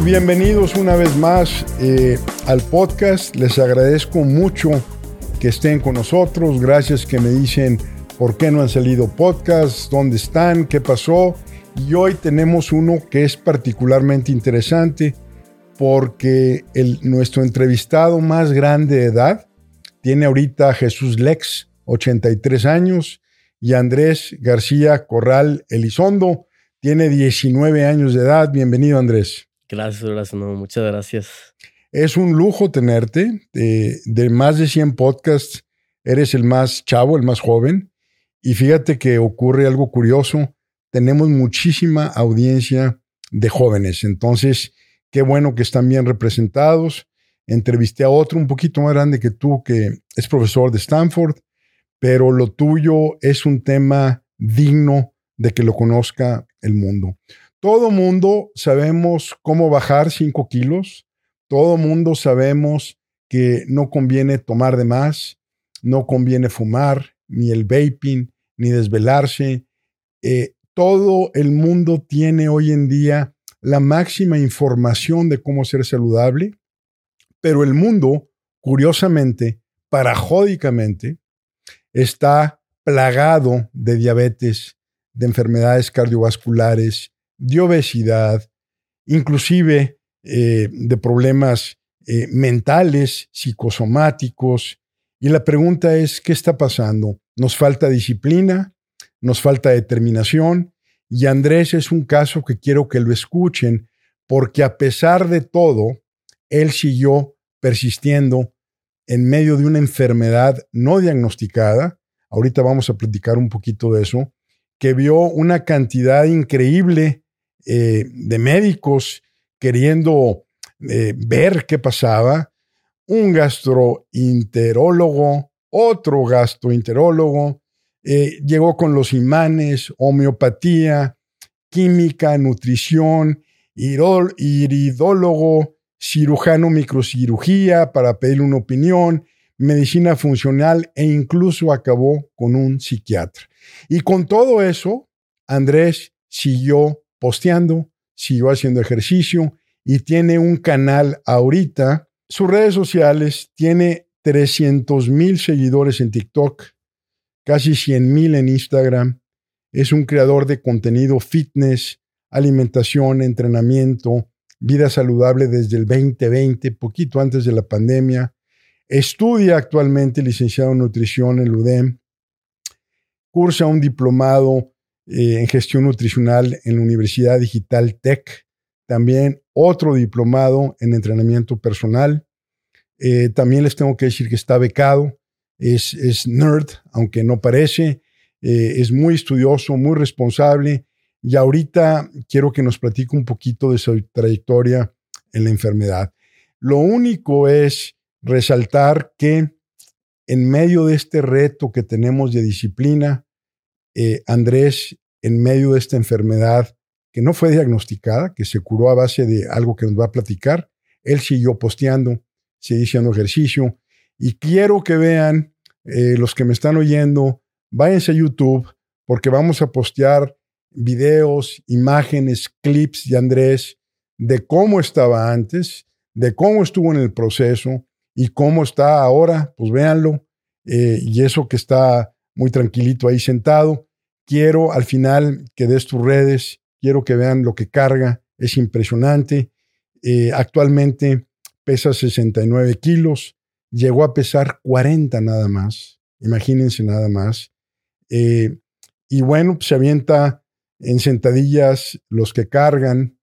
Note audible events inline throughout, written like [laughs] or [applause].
bienvenidos una vez más eh, al podcast. Les agradezco mucho que estén con nosotros. Gracias que me dicen por qué no han salido podcasts, dónde están, qué pasó. Y hoy tenemos uno que es particularmente interesante porque el, nuestro entrevistado más grande de edad tiene ahorita Jesús Lex, 83 años, y Andrés García Corral Elizondo, tiene 19 años de edad. Bienvenido, Andrés. Gracias, muchas gracias. Es un lujo tenerte. De, más de 100 podcasts, eres el más chavo, el más joven. Y fíjate que ocurre algo curioso. Tenemos muchísima audiencia de jóvenes. Entonces, qué bueno que están bien representados. Entrevisté a otro un poquito más grande que tú, que es profesor de Stanford, pero lo tuyo es un tema digno de que lo conozca el mundo. Todo mundo sabemos cómo bajar 5 kilos. Todo mundo sabemos que no conviene tomar de más, no conviene fumar, ni el vaping, ni desvelarse. Eh, todo el mundo tiene hoy en día la máxima información de cómo ser saludable, pero el mundo, curiosamente, parajódicamente, está plagado de diabetes, de enfermedades cardiovasculares, de obesidad, inclusive eh, de problemas eh, mentales, psicosomáticos. Y la pregunta es, ¿qué está pasando? ¿Nos falta disciplina? ¿Nos falta determinación? Y Andrés es un caso que quiero que lo escuchen, porque a pesar de todo, él siguió persistiendo en medio de una enfermedad no diagnosticada. Ahorita vamos a platicar un poquito de eso, que vio una cantidad increíble eh, de médicos queriendo eh, ver qué pasaba, un gastroenterólogo, otro gastroenterólogo, eh, llegó con los imanes, homeopatía, química, nutrición, iridólogo, cirujano microcirugía para pedir una opinión, medicina funcional e incluso acabó con un psiquiatra. Y con todo eso, Andrés siguió posteando, siguió haciendo ejercicio y tiene un canal ahorita. Sus redes sociales tiene 300 mil seguidores en TikTok, casi 100 mil en Instagram. Es un creador de contenido fitness, alimentación, entrenamiento, vida saludable desde el 2020, poquito antes de la pandemia. Estudia actualmente licenciado en nutrición en UDEM. Cursa un diplomado eh, en gestión nutricional en la Universidad Digital Tech, también otro diplomado en entrenamiento personal. Eh, también les tengo que decir que está becado, es, nerd, aunque no parece, eh, es muy estudioso, muy responsable y ahorita quiero que nos platique un poquito de su trayectoria en la enfermedad. Lo único es resaltar que en medio de este reto que tenemos de disciplina, eh, Andrés, en medio de esta enfermedad que no fue diagnosticada, que se curó a base de algo que nos va a platicar, él siguió posteando, siguió haciendo ejercicio. Y quiero que vean, eh, los que me están oyendo, váyanse a YouTube, porque vamos a postear videos, imágenes, clips de Andrés, de cómo estaba antes, de cómo estuvo en el proceso y cómo está ahora, pues véanlo. Eh, y eso que está muy tranquilito ahí sentado. Quiero al final que des tus redes, quiero que vean lo que carga, es impresionante. Eh, actualmente pesa 69 kilos, llegó a pesar 40 nada más, imagínense nada más. Eh, y bueno, pues se avienta en sentadillas los que cargan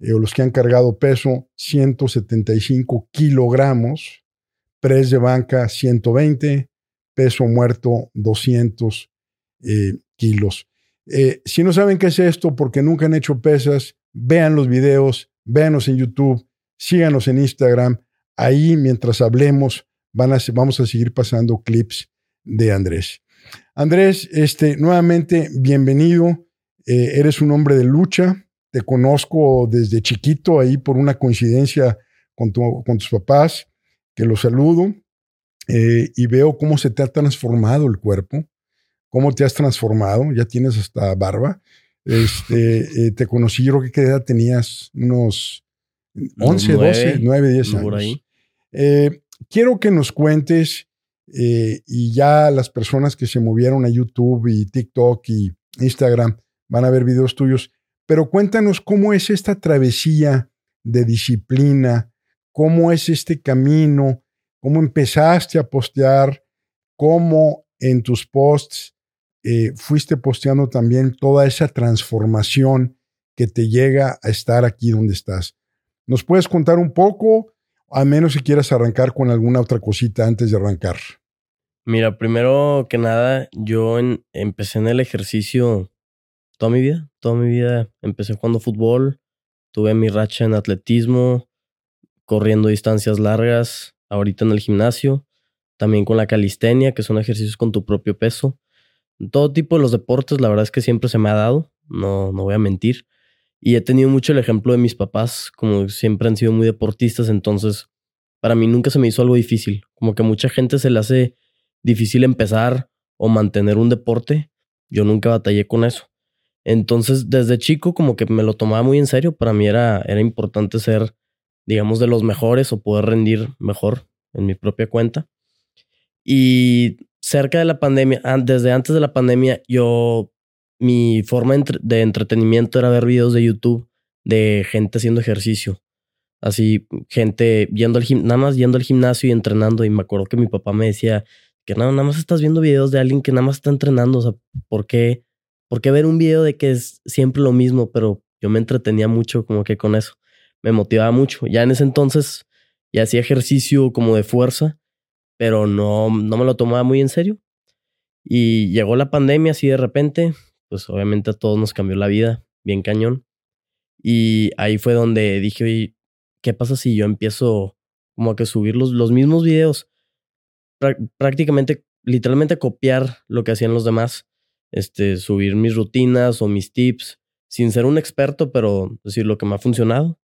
eh, o los que han cargado peso 175 kilogramos, press de banca 120, peso muerto 200 eh, kilos. Eh, si no saben qué es esto porque nunca han hecho pesas, vean los videos, véanos en YouTube, síganos en Instagram. Ahí, mientras hablemos, van a, vamos a seguir pasando clips de Andrés. Andrés, este, nuevamente, bienvenido. Eh, eres un hombre de lucha. Te conozco desde chiquito ahí por una coincidencia con, con tus papás, que los saludo. Eh, y veo cómo se te ha transformado el cuerpo, cómo te has transformado, ya tienes hasta barba. Este, [laughs] eh, te conocí, yo creo que qué edad tenías, unos 11, 12, 9, 10 años. Por ahí. Eh, quiero que nos cuentes, y ya las personas que se movieron a YouTube y TikTok y Instagram van a ver videos tuyos, pero cuéntanos cómo es esta travesía de disciplina, cómo es este camino, cómo empezaste a postear, cómo en tus posts eh, fuiste posteando también toda esa transformación que te llega a estar aquí donde estás. ¿Nos puedes contar un poco? A menos si quieras arrancar con alguna otra cosita antes de arrancar. Mira, primero que nada, yo empecé en el ejercicio toda mi vida. Toda mi vida empecé jugando fútbol, tuve mi racha en atletismo, corriendo distancias largas, ahorita en el gimnasio, también con la calistenia, que son ejercicios con tu propio peso. Todo tipo de los deportes, la verdad es que siempre se me ha dado, no, no voy a mentir. Y he tenido mucho el ejemplo de mis papás, como siempre han sido muy deportistas, entonces para mí nunca se me hizo algo difícil. Como que a mucha gente se le hace difícil empezar o mantener un deporte. Yo nunca batallé con eso. Entonces, desde chico como que me lo tomaba muy en serio. Para mí era, era importante ser, digamos, de los mejores o poder rendir mejor en mi propia cuenta. Y cerca de la pandemia, desde antes de la pandemia, yo, mi forma de entretenimiento era ver videos de YouTube de gente haciendo ejercicio. Así, gente yendo al nada más yendo al gimnasio y entrenando. Y me acuerdo que mi papá me decía que no, nada más estás viendo videos de alguien que nada más está entrenando. O sea, ¿por qué, ¿por qué ver un video de que es siempre lo mismo? Pero yo me entretenía mucho como que con eso. Me motivaba mucho. Ya en ese entonces ya hacía ejercicio como de fuerza pero no, no me lo tomaba muy en serio. Y llegó la pandemia así de repente, pues obviamente a todos nos cambió la vida, bien cañón. Y ahí fue donde dije, oye, ¿qué pasa si yo empiezo como a que subir los, los mismos videos? prácticamente, literalmente copiar lo que hacían los demás. Este, subir mis rutinas o mis tips, sin ser un experto, pero decir lo que me ha funcionado.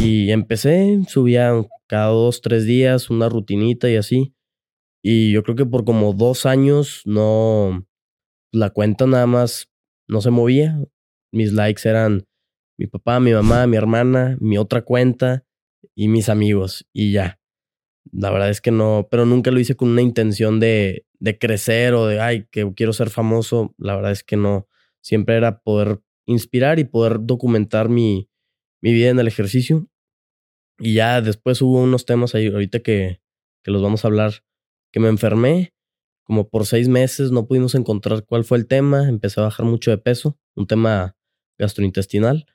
Y empecé, subía cada dos, tres días una rutinita y así. Y yo creo que por como dos años no, la cuenta nada más no se movía. Mis likes eran mi papá, mi mamá, mi hermana, mi otra cuenta y mis amigos y ya. La verdad es que no, pero nunca lo hice con una intención de, de crecer o de, ay, que quiero ser famoso. La verdad es que no. Siempre era poder inspirar y poder documentar mi, mi vida en el ejercicio. Y ya después hubo unos temas ahí, ahorita que, que los vamos a hablar, que me enfermé. Como por seis meses no pudimos encontrar cuál fue el tema. Empecé a bajar mucho de peso, un tema gastrointestinal.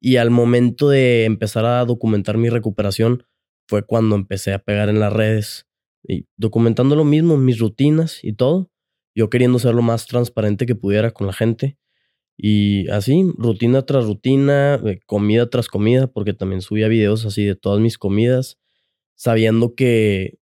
Y al momento de empezar a documentar mi recuperación fue cuando empecé a pegar en las redes. Y documentando lo mismo, mis rutinas y todo. Yo queriendo ser lo más transparente que pudiera con la gente. Y así, rutina tras rutina, eh, comida tras comida, porque también subía videos así de todas mis comidas, sabiendo que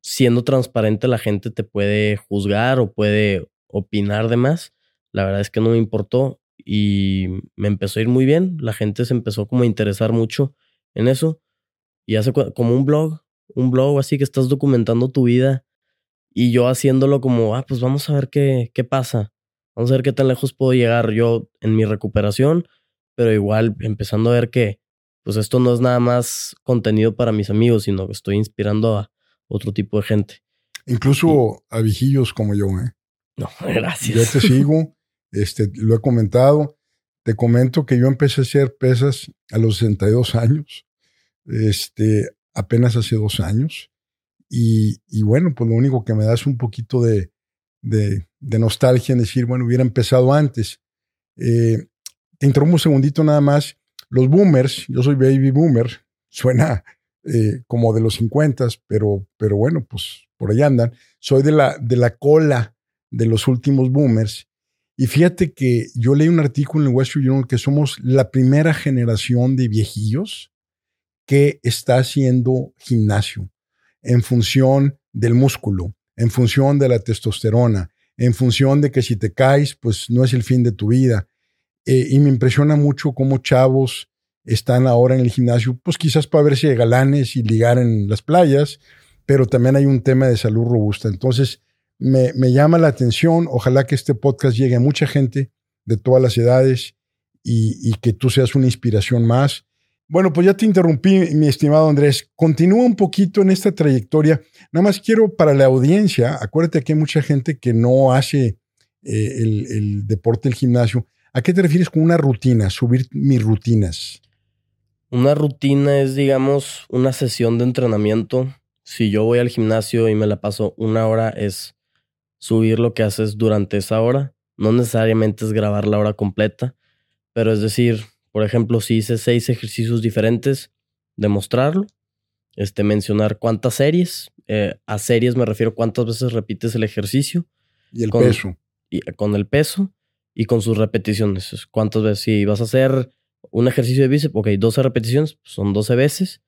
siendo transparente la gente te puede juzgar o puede opinar de más. La verdad es que no me importó y me empezó a ir muy bien. La gente se empezó como a interesar mucho en eso. Y hace como un blog, un blog así que estás documentando tu vida y yo haciéndolo como, ah, pues vamos a ver qué, qué pasa. Vamos a ver qué tan lejos puedo llegar yo en mi recuperación, pero igual empezando a ver que pues esto no es nada más contenido para mis amigos, sino que estoy inspirando a otro tipo de gente. Incluso a viejillos como yo, ¿eh? No, [laughs] gracias. Yo te sigo, [laughs] este, lo he comentado. Te comento que yo empecé a hacer pesas a los 62 años, este, apenas hace dos años. Y, y bueno, pues lo único que me da es un poquito de, de, nostalgia en decir, bueno, hubiera empezado antes. Eh, te interrumpo un segundito nada más. Los boomers, yo soy baby boomer, suena eh, como de los 50, pero, pero bueno, pues por ahí andan. Soy de la, de la cola de los últimos boomers. Y fíjate que yo leí un artículo en el West Journal que somos la primera generación de viejillos que está haciendo gimnasio en función del músculo, en función de la testosterona, en función de que si te caes, pues no es el fin de tu vida. Eh, y me impresiona mucho cómo chavos están ahora en el gimnasio, pues quizás para verse galanes y ligar en las playas, pero también hay un tema de salud robusta. Entonces, me, llama la atención, ojalá que este podcast llegue a mucha gente de todas las edades y, y que tú seas una inspiración más. Bueno, pues ya te interrumpí, mi estimado Andrés. Continúa un poquito en esta trayectoria. Nada más quiero para la audiencia, acuérdate que hay mucha gente que no hace eh, el, el, deporte, el gimnasio. ¿A qué te refieres con una rutina? Subir mis rutinas. Una rutina es, digamos, una sesión de entrenamiento. Si yo voy al gimnasio y me la paso una hora, es subir lo que haces durante esa hora. No necesariamente es grabar la hora completa, pero es decir, por ejemplo, si hice seis ejercicios diferentes, demostrarlo, este, mencionar cuántas series, eh, a series me refiero cuántas veces repites el ejercicio. Y el peso. Y, con el peso y con sus repeticiones. Cuántas veces, si vas a hacer un ejercicio de bíceps, ok, 12 repeticiones, pues son 12 veces.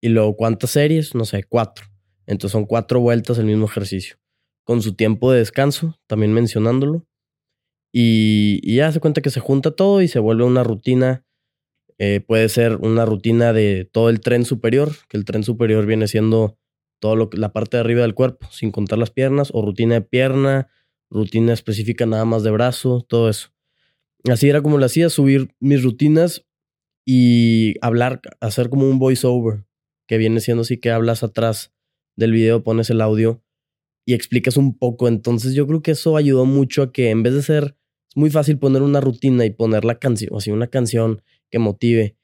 Y luego cuántas series, no sé, cuatro. Entonces son cuatro vueltas el mismo ejercicio. Con su tiempo de descanso, también mencionándolo. Y, ya se cuenta que se junta todo y se vuelve una rutina. Eh, puede ser una rutina de todo el tren superior, que el tren superior viene siendo todo la parte de arriba del cuerpo, sin contar las piernas, o rutina de pierna, rutina específica nada más de brazo, todo eso. Así era como lo hacía, subir mis rutinas y hablar, hacer como un voiceover, que viene siendo así que hablas atrás del video, pones el audio y explicas un poco. Entonces yo creo que eso ayudó mucho a que en vez de ser, es muy fácil poner una rutina y poner la canción, así una canción que motive.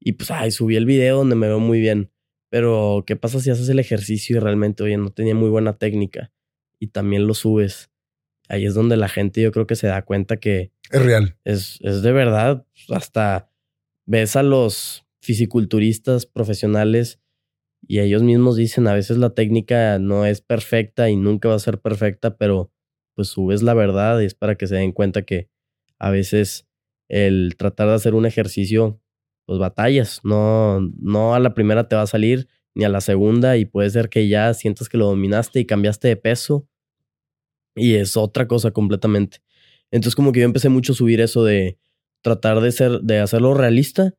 Y pues, ay, subí el video donde me veo muy bien. Pero, ¿qué pasa si haces el ejercicio y realmente, oye, no tenía muy buena técnica? Y también lo subes. Ahí es donde la gente yo creo que se da cuenta que... Es real. Es, es de verdad. Hasta ves a los fisiculturistas profesionales y ellos mismos dicen, a veces la técnica no es perfecta y nunca va a ser perfecta, pero pues subes la verdad y es para que se den cuenta que a veces el tratar de hacer un ejercicio, pues batallas, no, no a la primera te va a salir ni a la segunda y puede ser que ya sientas que lo dominaste y cambiaste de peso y es otra cosa completamente. Entonces como que yo empecé mucho a subir eso de tratar de ser, de hacerlo realista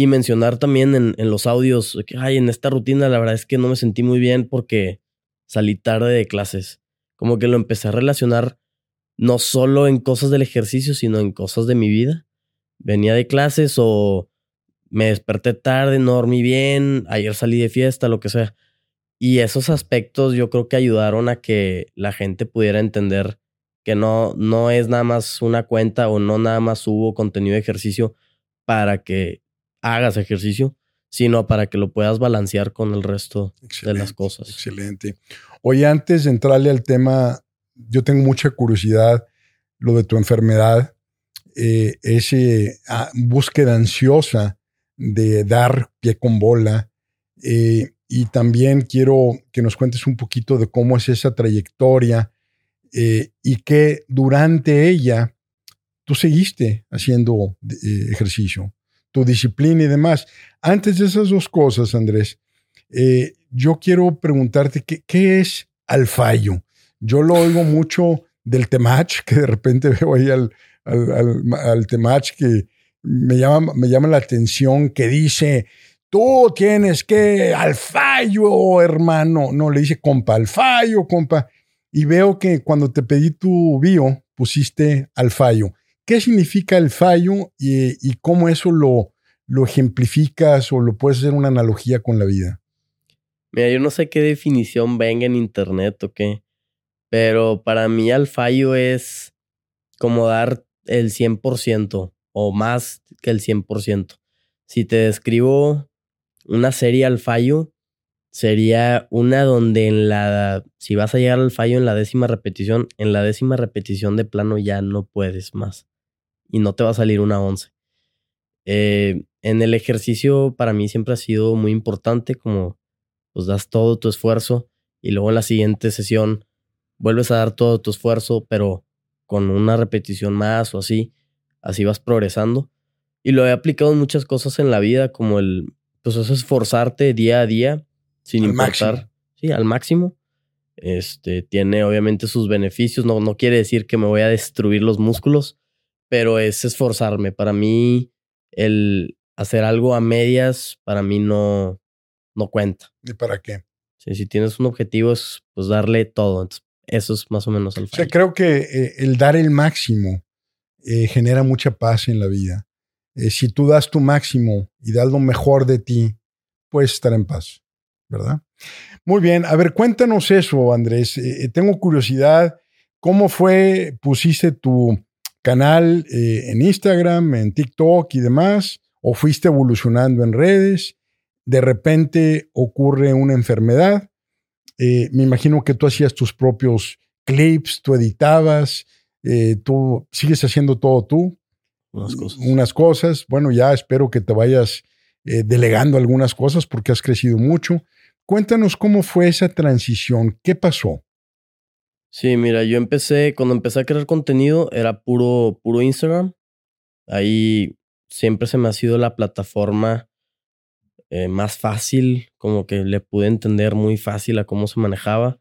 y mencionar también en, los audios que, ay, en esta rutina la verdad es que no me sentí muy bien porque salí tarde de clases. Como que lo empecé a relacionar no solo en cosas del ejercicio, sino en cosas de mi vida. Venía de clases o me desperté tarde, no dormí bien, ayer salí de fiesta, lo que sea. Y esos aspectos yo creo que ayudaron a que la gente pudiera entender que no, no es nada más una cuenta o no nada más hubo contenido de ejercicio para que hagas ejercicio, sino para que lo puedas balancear con el resto de las cosas. Excelente. Oye, antes de entrarle al tema, yo tengo mucha curiosidad, lo de tu enfermedad, eh, esa ah, búsqueda ansiosa de dar pie con bola. Eh, y también quiero que nos cuentes un poquito de cómo es esa trayectoria eh, y que durante ella tú seguiste haciendo ejercicio tu disciplina y demás. Antes de esas dos cosas, Andrés, eh, yo quiero preguntarte qué, qué es al fallo. Yo lo oigo mucho del temach, que de repente [laughs] veo ahí al, al, al, temach que me llama, me llama la atención, que dice, tú tienes que al fallo, hermano. No, le dice compa, al fallo, compa. Y veo que cuando te pedí tu bio, pusiste al fallo. ¿Qué significa el fallo y, cómo eso lo, lo ejemplificas o lo puedes hacer una analogía con la vida? Mira, yo no sé qué definición venga en internet o qué, pero para mí al fallo es como dar el 100% o más que el 100%. Si te describo una serie al fallo, sería una donde en la, si vas a llegar al fallo en la décima repetición, en la décima repetición de plano ya no puedes más y no te va a salir una 11. Eh, en el ejercicio para mí siempre ha sido muy importante como pues das todo tu esfuerzo y luego en la siguiente sesión vuelves a dar todo tu esfuerzo pero con una repetición más o así, así vas progresando. Y lo he aplicado en muchas cosas en la vida como el pues es esforzarte día a día sin importar, sí, al máximo. Este tiene obviamente sus beneficios, no, no quiere decir que me voy a destruir los músculos, pero es esforzarme. Para mí, el hacer algo a medias, para mí no, no cuenta. ¿Y para qué? Sí, si tienes un objetivo, es pues darle todo. eso es más o menos el O sea, creo que eh, el dar el máximo eh, genera mucha paz en la vida. eh, si tú das tu máximo y das lo mejor de ti, puedes estar en paz, ¿verdad? Muy bien, a ver, cuéntanos eso, Andrés. Tengo curiosidad, ¿cómo fue, pusiste tu canal en Instagram, en TikTok y demás? ¿O fuiste evolucionando en redes? De repente ocurre una enfermedad. me imagino que tú hacías tus propios clips, tú editabas, tú sigues haciendo todo tú unas cosas. Unas cosas. Bueno, ya espero que te vayas eh, delegando algunas cosas porque has crecido mucho. Cuéntanos cómo fue esa transición, qué pasó. Sí, mira, yo empecé, cuando empecé a crear contenido, era puro, puro Instagram. Ahí siempre se me ha sido la plataforma eh, más fácil, como que le pude entender muy fácil a cómo se manejaba.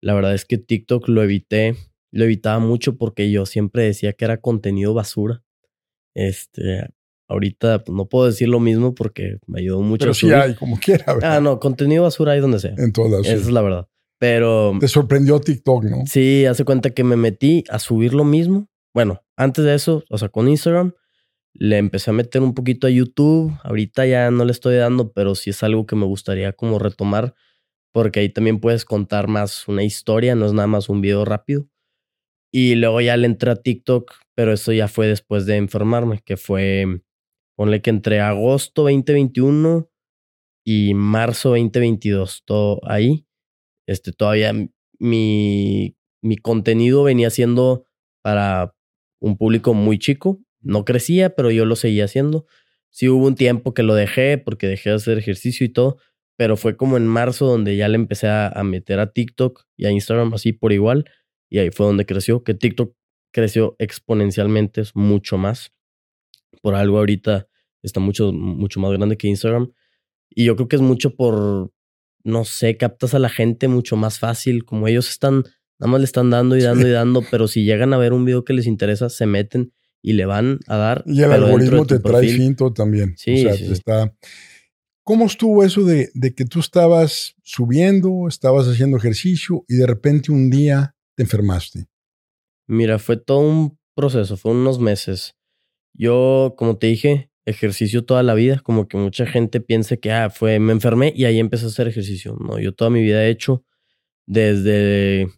La verdad es que TikTok lo evité, lo evitaba mucho porque yo siempre decía que era contenido basura. Este, ahorita no puedo decir lo mismo porque me ayudó mucho. Pero sí hay, como [laughs] quiera. Ah, no, contenido basura hay donde sea. En todas. Esa es la verdad. Pero. Te sorprendió TikTok, ¿no? Sí, hace cuenta que me metí a subir lo mismo. Bueno, antes de eso, o sea, con Instagram, le empecé a meter un poquito a YouTube. Ahorita ya no le estoy dando, pero sí es algo que me gustaría como retomar, porque ahí también puedes contar más una historia, no es nada más un video rápido. Y luego ya le entré a TikTok, pero eso ya fue después de enfermarme, que fue, ponle que entre agosto 2021 y marzo 2022, todo ahí. Este, todavía mi, mi contenido venía siendo para un público muy chico. No crecía, pero yo lo seguía haciendo. Sí hubo un tiempo que lo dejé porque dejé de hacer ejercicio y todo, pero fue como en marzo donde ya le empecé a, a meter a TikTok y a Instagram así por igual y ahí fue donde creció, que TikTok creció exponencialmente, es mucho más. Por algo ahorita está mucho, mucho más grande que Instagram. Y yo creo que es mucho por, no sé, captas a la gente mucho más fácil, como ellos están, nada más le están dando y dando y dando, [laughs] pero si llegan a ver un video que les interesa, se meten y le van a dar. Y el algoritmo te trae finto también. Sí, o sea, está... ¿Cómo estuvo eso de, de que tú estabas subiendo, estabas haciendo ejercicio y de repente un día te enfermaste? Mira, fue todo un proceso, fue unos meses. Yo, como te dije, ejercicio toda la vida, como que mucha gente piensa que, ah, fue, me enfermé y ahí empecé a hacer ejercicio. No, yo toda mi vida he hecho desde,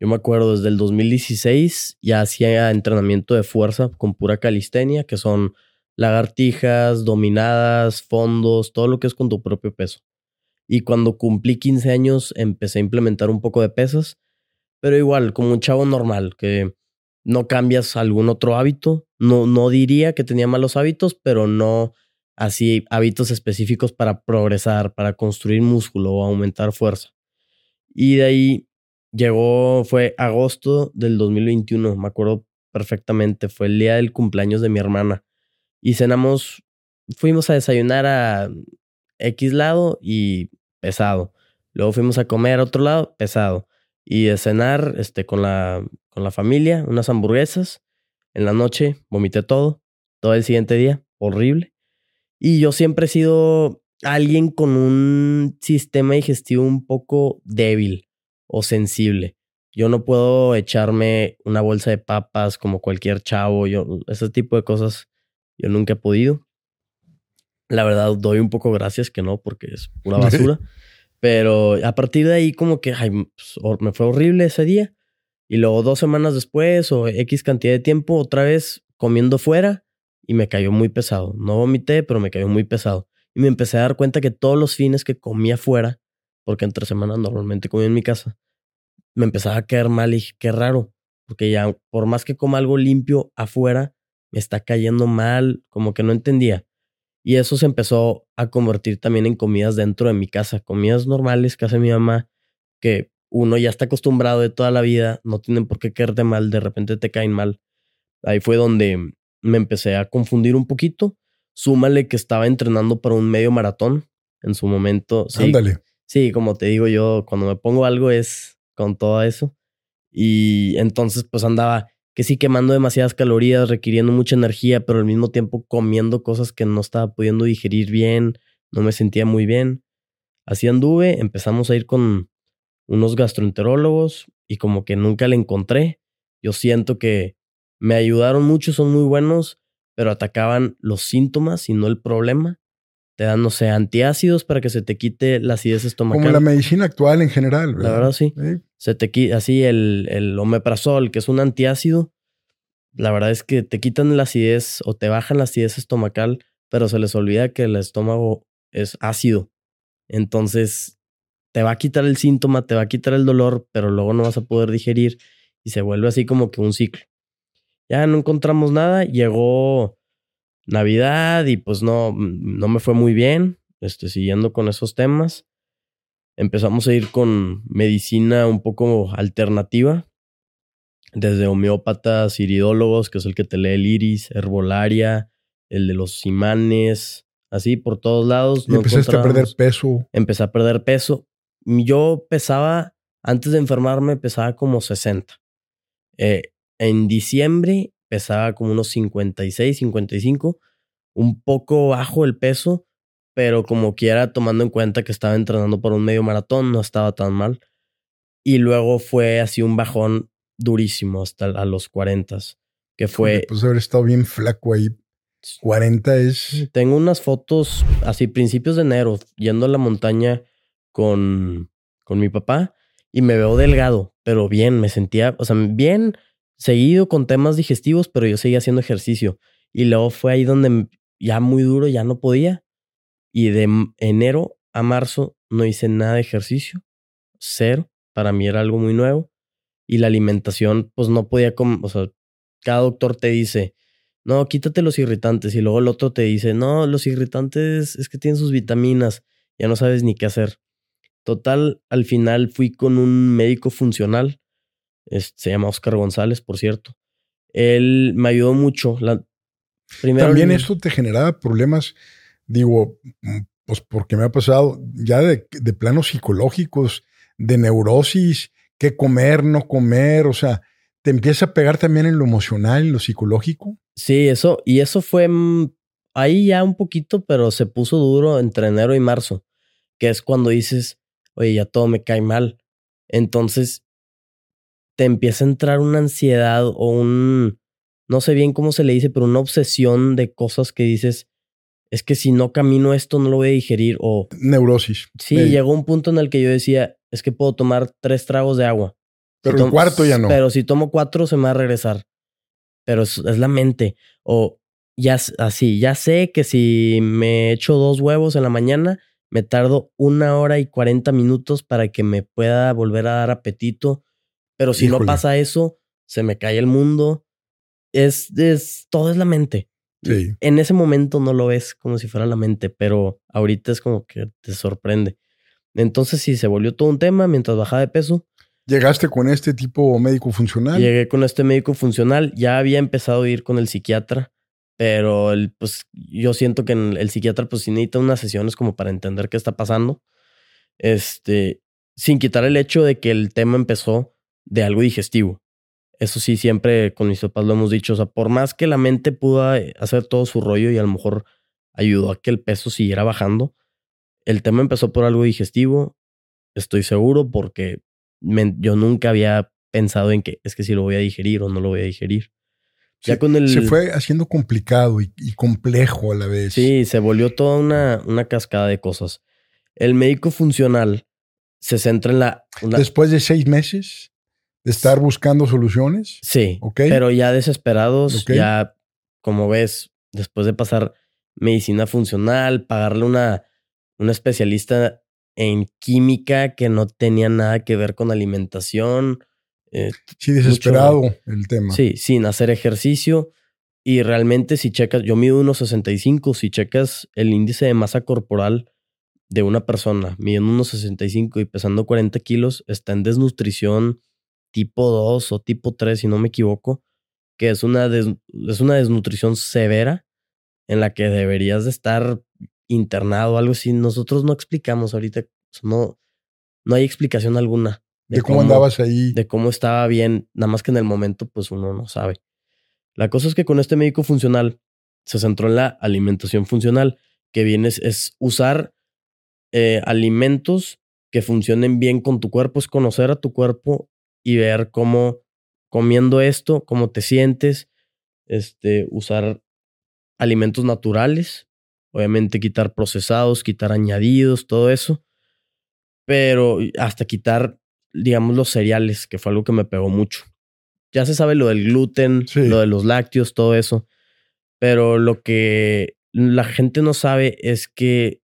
yo me acuerdo, desde el 2016 ya hacía entrenamiento de fuerza con pura calistenia, que son lagartijas, dominadas, fondos, todo lo que es con tu propio peso. Y cuando cumplí 15 años empecé a implementar un poco de pesas pero igual, como un chavo normal, que no cambias algún otro hábito. No, no diría que tenía malos hábitos, pero no así hábitos específicos para progresar, para construir músculo o aumentar fuerza. Y de ahí llegó, fue agosto del 2021, me acuerdo perfectamente, fue el día del cumpleaños de mi hermana. Y cenamos, fuimos a desayunar a X lado y pesado. Luego fuimos a comer a otro lado, pesado y de cenar este, con, la, con la familia, unas hamburguesas. En la noche vomité todo, todo el siguiente día, horrible. Y yo siempre he sido alguien con un sistema digestivo un poco débil o sensible. Yo no puedo echarme una bolsa de papas como cualquier chavo, yo ese tipo de cosas yo nunca he podido. La verdad doy un poco gracias que no porque es pura basura. [laughs] Pero a partir de ahí como que pues, me fue horrible ese día. Y luego dos semanas después o X cantidad de tiempo otra vez comiendo fuera y me cayó muy pesado. No vomité, pero me cayó muy pesado. Y me empecé a dar cuenta que todos los fines que comía fuera, porque entre semanas normalmente comía en mi casa, me empezaba a caer mal y dije, qué raro, porque ya por más que coma algo limpio afuera, me está cayendo mal, como que no entendía. Y eso se empezó a convertir también en comidas dentro de mi casa, comidas normales que hace mi mamá, que uno ya está acostumbrado de toda la vida, no tienen por qué caerte mal, de repente te caen mal. Ahí fue donde me empecé a confundir un poquito. Súmale que estaba entrenando para un medio maratón en su momento. Sí, Ándale. Sí, como te digo yo, cuando me pongo algo es con todo eso. Y entonces pues andaba que sí quemando demasiadas calorías, requiriendo mucha energía, pero al mismo tiempo comiendo cosas que no estaba pudiendo digerir bien, no me sentía muy bien. Así anduve, empezamos a ir con unos gastroenterólogos y como que nunca le encontré. Yo siento que me ayudaron mucho, son muy buenos, pero atacaban los síntomas y no el problema. Te dan, no sé, antiácidos para que se te quite la acidez estomacal. Como la medicina actual en general, ¿verdad? La verdad, sí. Se te quita así el, el omeprazol, que es un antiácido. La verdad es que te quitan la acidez o te bajan la acidez estomacal, pero se les olvida que el estómago es ácido. Entonces, te va a quitar el síntoma, te va a quitar el dolor, pero luego no vas a poder digerir y se vuelve así como que un ciclo. Ya no encontramos nada, llegó Navidad y pues no, no me fue muy bien, este, siguiendo con esos temas. Empezamos a ir con medicina un poco alternativa, desde homeópatas, iridólogos, que es el que te lee el iris, herbolaria, el de los imanes, así por todos lados. Y empezaste a perder peso. Empecé a perder peso. Yo pesaba, antes de enfermarme, pesaba como 60. Eh, en diciembre pesaba como unos 56, 55, un poco bajo el peso, pero como quiera, tomando en cuenta que estaba entrenando por un medio maratón, no estaba tan mal. Y luego fue así un bajón durísimo hasta a los 40, que fue... Pues haber estado bien flaco ahí. 40 es... Tengo unas fotos así principios de enero, yendo a la montaña con, con mi papá y me veo delgado, pero bien, me sentía, o sea, bien seguido con temas digestivos, pero yo seguía haciendo ejercicio. Y luego fue ahí donde ya muy duro, ya no podía. Y de enero a marzo no hice nada de ejercicio, cero. Para mí era algo muy nuevo. Y la alimentación, pues no podía o sea, cada doctor te dice, no, quítate los irritantes. Y luego el otro te dice, no, los irritantes es que tienen sus vitaminas, ya no sabes ni qué hacer. Total, al final fui con un médico funcional se llama Oscar González, por cierto. Él me ayudó mucho. La, También esto te generaba problemas, digo, mm, pues porque me ha pasado ya de, de planos psicológicos, de neurosis, qué comer, no comer, o sea, te empieza a pegar también en lo emocional, en lo psicológico. Sí, eso, y eso fue mm, ahí ya un poquito, pero se puso duro entre enero y marzo, que es cuando dices, oye, ya todo me cae mal. Entonces te empieza a entrar una ansiedad o un, no sé bien cómo se le dice, pero una obsesión de cosas que dices, es que si no camino esto no lo voy a digerir o... Neurosis. Sí, llegó un punto en el que yo decía, es que puedo tomar tres tragos de agua. Pero el cuarto ya no. Pero si tomo cuatro se me va a regresar. Pero es, es la mente. O ya así, ya sé que si me echo dos huevos en la mañana, me tardo una hora y cuarenta minutos para que me pueda volver a dar apetito pero si no pasa eso, se me cae el mundo. Es, es, todo es la mente. Sí. En ese momento no lo ves como si fuera la mente, pero ahorita es como que te sorprende. Entonces sí, se volvió todo un tema mientras bajaba de peso. ¿Llegaste con este tipo médico funcional? Llegué con este médico funcional. Ya había empezado a ir con el psiquiatra, pero el, pues yo siento que el psiquiatra pues sí necesita unas sesiones como para entender qué está pasando. Este, sin quitar el hecho de que el tema empezó de algo digestivo. Eso sí, siempre con mis papás lo hemos dicho. O sea, por más que la mente pudo eh, hacer todo su rollo y a lo mejor ayudó a que el peso siguiera bajando, el tema empezó por algo digestivo. Estoy seguro porque yo nunca había pensado en que es que si lo voy a digerir o no lo voy a digerir. Ya con el, se fue haciendo complicado y, complejo a la vez. Sí, se volvió toda una, una cascada de cosas. El médico funcional se centra en la... Después de seis meses estar buscando soluciones. Sí. Pero ya desesperados, ya, como ves, después de pasar medicina funcional, pagarle una, una especialista en química que no tenía nada que ver con alimentación. Eh, sí, desesperado el tema. Sí, sin hacer ejercicio. Y realmente si checas, yo mido unos 65, si checas el índice de masa corporal de una persona midiendo unos 65 y pesando 40 kilos, está en desnutrición tipo 2 o tipo 3, si no me equivoco, que es una, es una desnutrición severa en la que deberías de estar internado o algo así. Nosotros no explicamos ahorita, no, no hay explicación alguna. De, cómo, andabas ahí. De cómo estaba bien, nada más que en el momento pues uno no sabe. La cosa es que con este médico funcional se centró en la alimentación funcional, que viene es, usar eh, alimentos que funcionen bien con tu cuerpo, es conocer a tu cuerpo y ver cómo comiendo esto, cómo te sientes, este, usar alimentos naturales, obviamente quitar procesados, quitar añadidos, todo eso, pero hasta quitar, digamos, los cereales, que fue algo que me pegó mucho. Ya se sabe lo del gluten, lo de los lácteos, todo eso, pero lo que la gente no sabe es que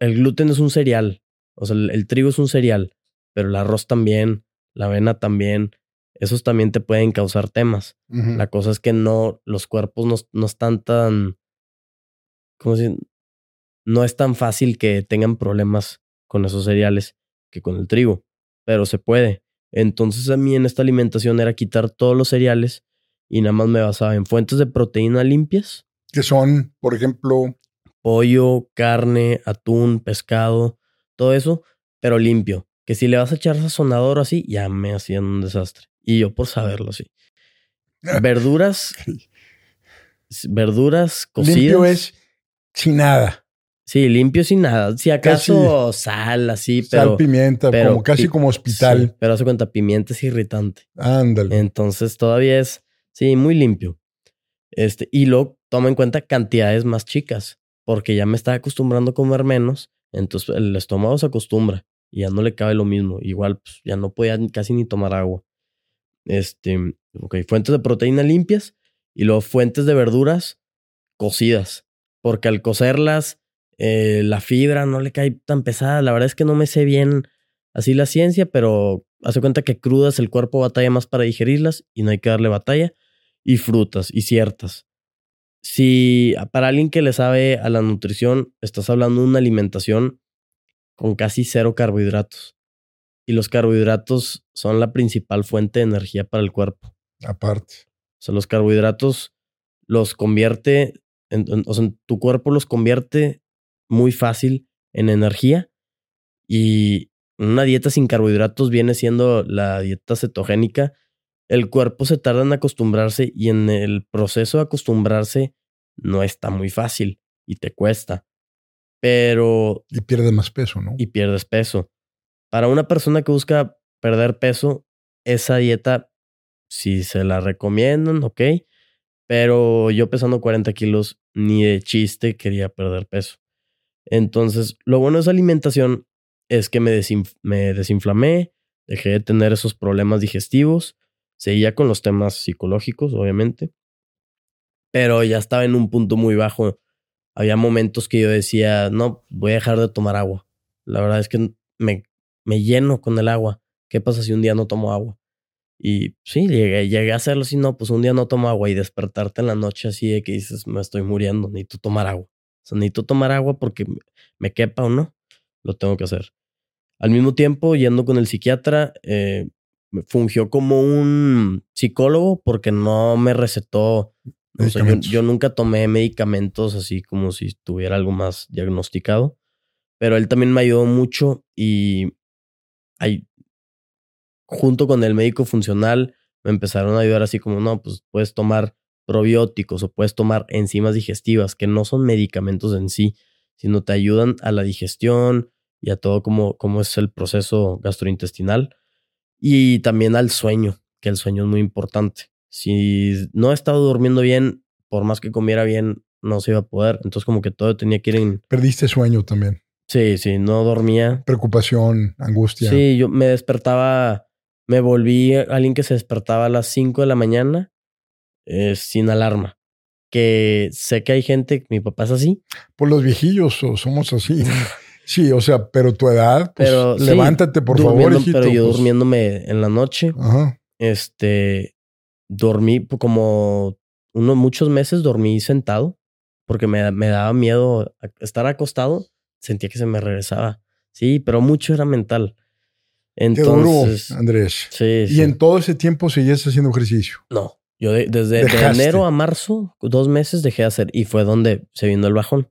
el gluten es un cereal, o sea, el, trigo es un cereal, pero el arroz también, la avena también, esos también te pueden causar temas. La cosa es que no, los cuerpos no, no están tan, ¿cómo decir? No es tan fácil que tengan problemas con esos cereales que con el trigo, pero se puede. Entonces a mí en esta alimentación era quitar todos los cereales y nada más me basaba en fuentes de proteína limpias. Que son, por ejemplo, pollo, carne, atún, pescado, todo eso, pero limpio. Que si le vas a echar sazonador así, ya me hacían un desastre. Y yo por saberlo, sí. Verduras. verduras cocidas. Limpio es sin nada. Sí, limpio sin nada. Si acaso sal, así, pero. Sal, pimienta, como casi como hospital. pero hace cuenta, pimienta es irritante. Ándale. Entonces todavía es, sí, muy limpio. Este, y luego toma en cuenta cantidades más chicas porque ya me estaba acostumbrando a comer menos, entonces el estómago se acostumbra y ya no le cabe lo mismo. Igual, pues ya no podía casi ni tomar agua. Este, ok, fuentes de proteína limpias y luego fuentes de verduras cocidas, porque al cocerlas, eh, la fibra no le cae tan pesada. La verdad es que no me sé bien así la ciencia, pero hace cuenta que crudas el cuerpo batalla más para digerirlas y no hay que darle batalla. Y frutas y ciertas si para alguien que le sabe a la nutrición, estás hablando de una alimentación con casi cero carbohidratos. Y los carbohidratos son la principal fuente de energía para el cuerpo. Aparte. O sea, los carbohidratos los convierte, o sea, tu cuerpo los convierte muy fácil en energía. Y una dieta sin carbohidratos viene siendo la dieta cetogénica, el cuerpo se tarda en acostumbrarse y en el proceso de acostumbrarse no está muy fácil y te cuesta. Pero... Y pierdes más peso, ¿no? Y pierdes peso. Para una persona que busca perder peso, esa dieta, si se la recomiendan, ok. Pero yo pesando 40 kilos, ni de chiste quería perder peso. Entonces, lo bueno de esa alimentación es que me, me desinflamé, dejé de tener esos problemas digestivos Seguía con los temas psicológicos, obviamente, pero ya estaba en un punto muy bajo. Había momentos que yo decía, no, voy a dejar de tomar agua. La verdad es que me, me lleno con el agua. ¿Qué pasa si un día no tomo agua? Y sí, llegué, llegué a hacerlo así, no, pues un día no tomo agua y despertarte en la noche así de que dices, me estoy muriendo, necesito tomar agua. O sea, necesito tomar agua porque me quepa o no, lo tengo que hacer. Al mismo tiempo, yendo con el psiquiatra, eh, fungió como un psicólogo porque no me recetó. Yo, nunca tomé medicamentos así como si tuviera algo más diagnosticado, pero él también me ayudó mucho y ahí, junto con el médico funcional me empezaron a ayudar así como, no, pues puedes tomar probióticos o puedes tomar enzimas digestivas que no son medicamentos en sí, sino te ayudan a la digestión y a todo como, como es el proceso gastrointestinal y también al sueño, que el sueño es muy importante. Si no he estado durmiendo bien, por más que comiera bien, no se iba a poder. Entonces como que todo tenía que ir en... Perdiste sueño también. Sí, sí, no dormía. Preocupación, angustia. Sí, yo me despertaba, me volví alguien que se despertaba a las 5 de la mañana eh, sin alarma. Que sé que hay gente, mi papá es así. Por los viejillos somos así. [laughs] Sí, o sea, pero tu edad, pues levántate por favor, hijito. Pero yo pues. durmiéndome en la noche, Ajá. este, dormí como unos muchos meses dormí sentado porque me, me daba miedo estar acostado, sentía que se me regresaba. Sí, pero mucho era mental. Entonces, Andrés. Sí, ¿Y en todo ese tiempo seguías haciendo ejercicio? No, yo desde enero a marzo, dos meses dejé de hacer y fue donde se vino el bajón.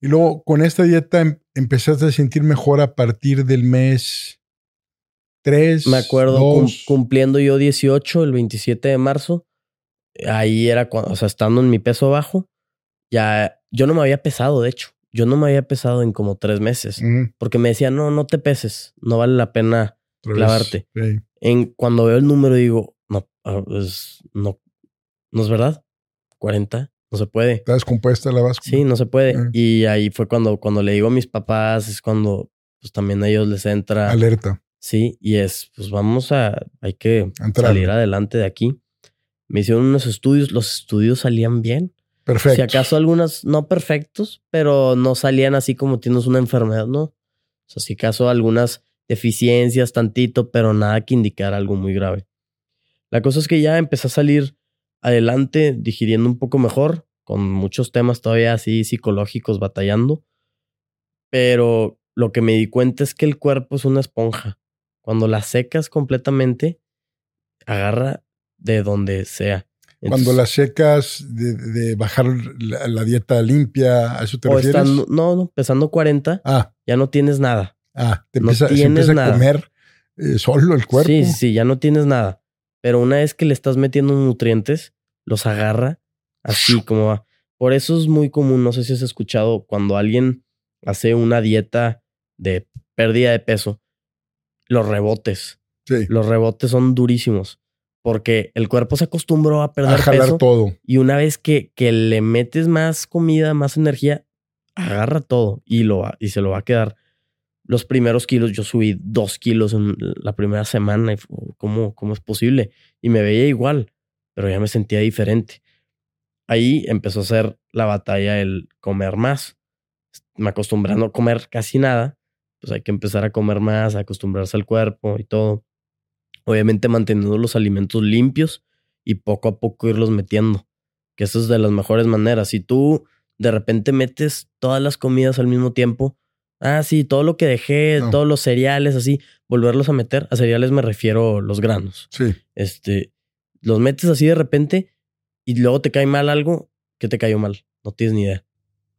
Y luego con esta dieta em, empezaste a sentir mejor a partir del mes 3. Me acuerdo cumpliendo yo 18 el 27 de marzo. Ahí era cuando, o sea, estando en mi peso bajo, ya yo no me había pesado, de hecho. Yo no me había pesado en como tres meses. Porque me decía, no, no te peses. No vale la pena clavarte. En, cuando veo el número digo, no, ah, no, no es verdad. 40, no se puede. ¿Está descompuesta la báscula? Sí, no se puede. Y ahí fue cuando, cuando le digo a mis papás, es cuando pues también a ellos les entra. Alerta. Sí, y es, pues vamos a, hay que Entrar. salir adelante de aquí. Me hicieron unos estudios, los estudios salían bien. Perfecto. Si acaso algunas no perfectos, pero no salían así como tienes una enfermedad, ¿no? O sea, si acaso algunas deficiencias tantito, pero nada que indicar algo muy grave. La cosa es que ya empecé a salir adelante, digiriendo un poco mejor, con muchos temas todavía así psicológicos batallando, pero lo que me di cuenta es que el cuerpo es una esponja. Cuando la secas completamente, agarra de donde sea. Cuando las secas de, de bajar la, la dieta limpia, ¿a eso te o refieres? estando- no, no, pesando 40, Ah, ya no tienes nada. ah, te No empieza, se tienes empieza nada. a comer eh, solo el cuerpo. Sí, sí, sí, ya no tienes nada. Pero una vez que le estás metiendo nutrientes, los agarra así como va. Por eso es muy común, no sé si has escuchado, cuando alguien hace una dieta de pérdida de peso, los rebotes. Sí, Los rebotes son durísimos. Porque el cuerpo se acostumbró a perder a jalar peso. todo. Y una vez que, que le metes más comida, más energía, agarra todo y, lo va- y se lo va a quedar. Los primeros kilos, yo subí dos kilos en la primera semana. y ¿Cómo, ¿Cómo es posible? Y me veía igual, pero ya me sentía diferente. Ahí empezó a ser la batalla el comer más. Me acostumbré a no comer casi nada. Pues hay que empezar a comer más, a acostumbrarse al cuerpo y todo. Obviamente manteniendo los alimentos limpios y poco a poco irlos metiendo. Que eso es de las mejores maneras. Si tú de repente metes todas las comidas al mismo tiempo, ah, sí, todo lo que dejé, No. todos los cereales, así, volverlos a meter. A cereales me refiero los granos. Sí, Este, los metes así de repente y luego te cae mal algo, que te cayó mal? No tienes ni idea.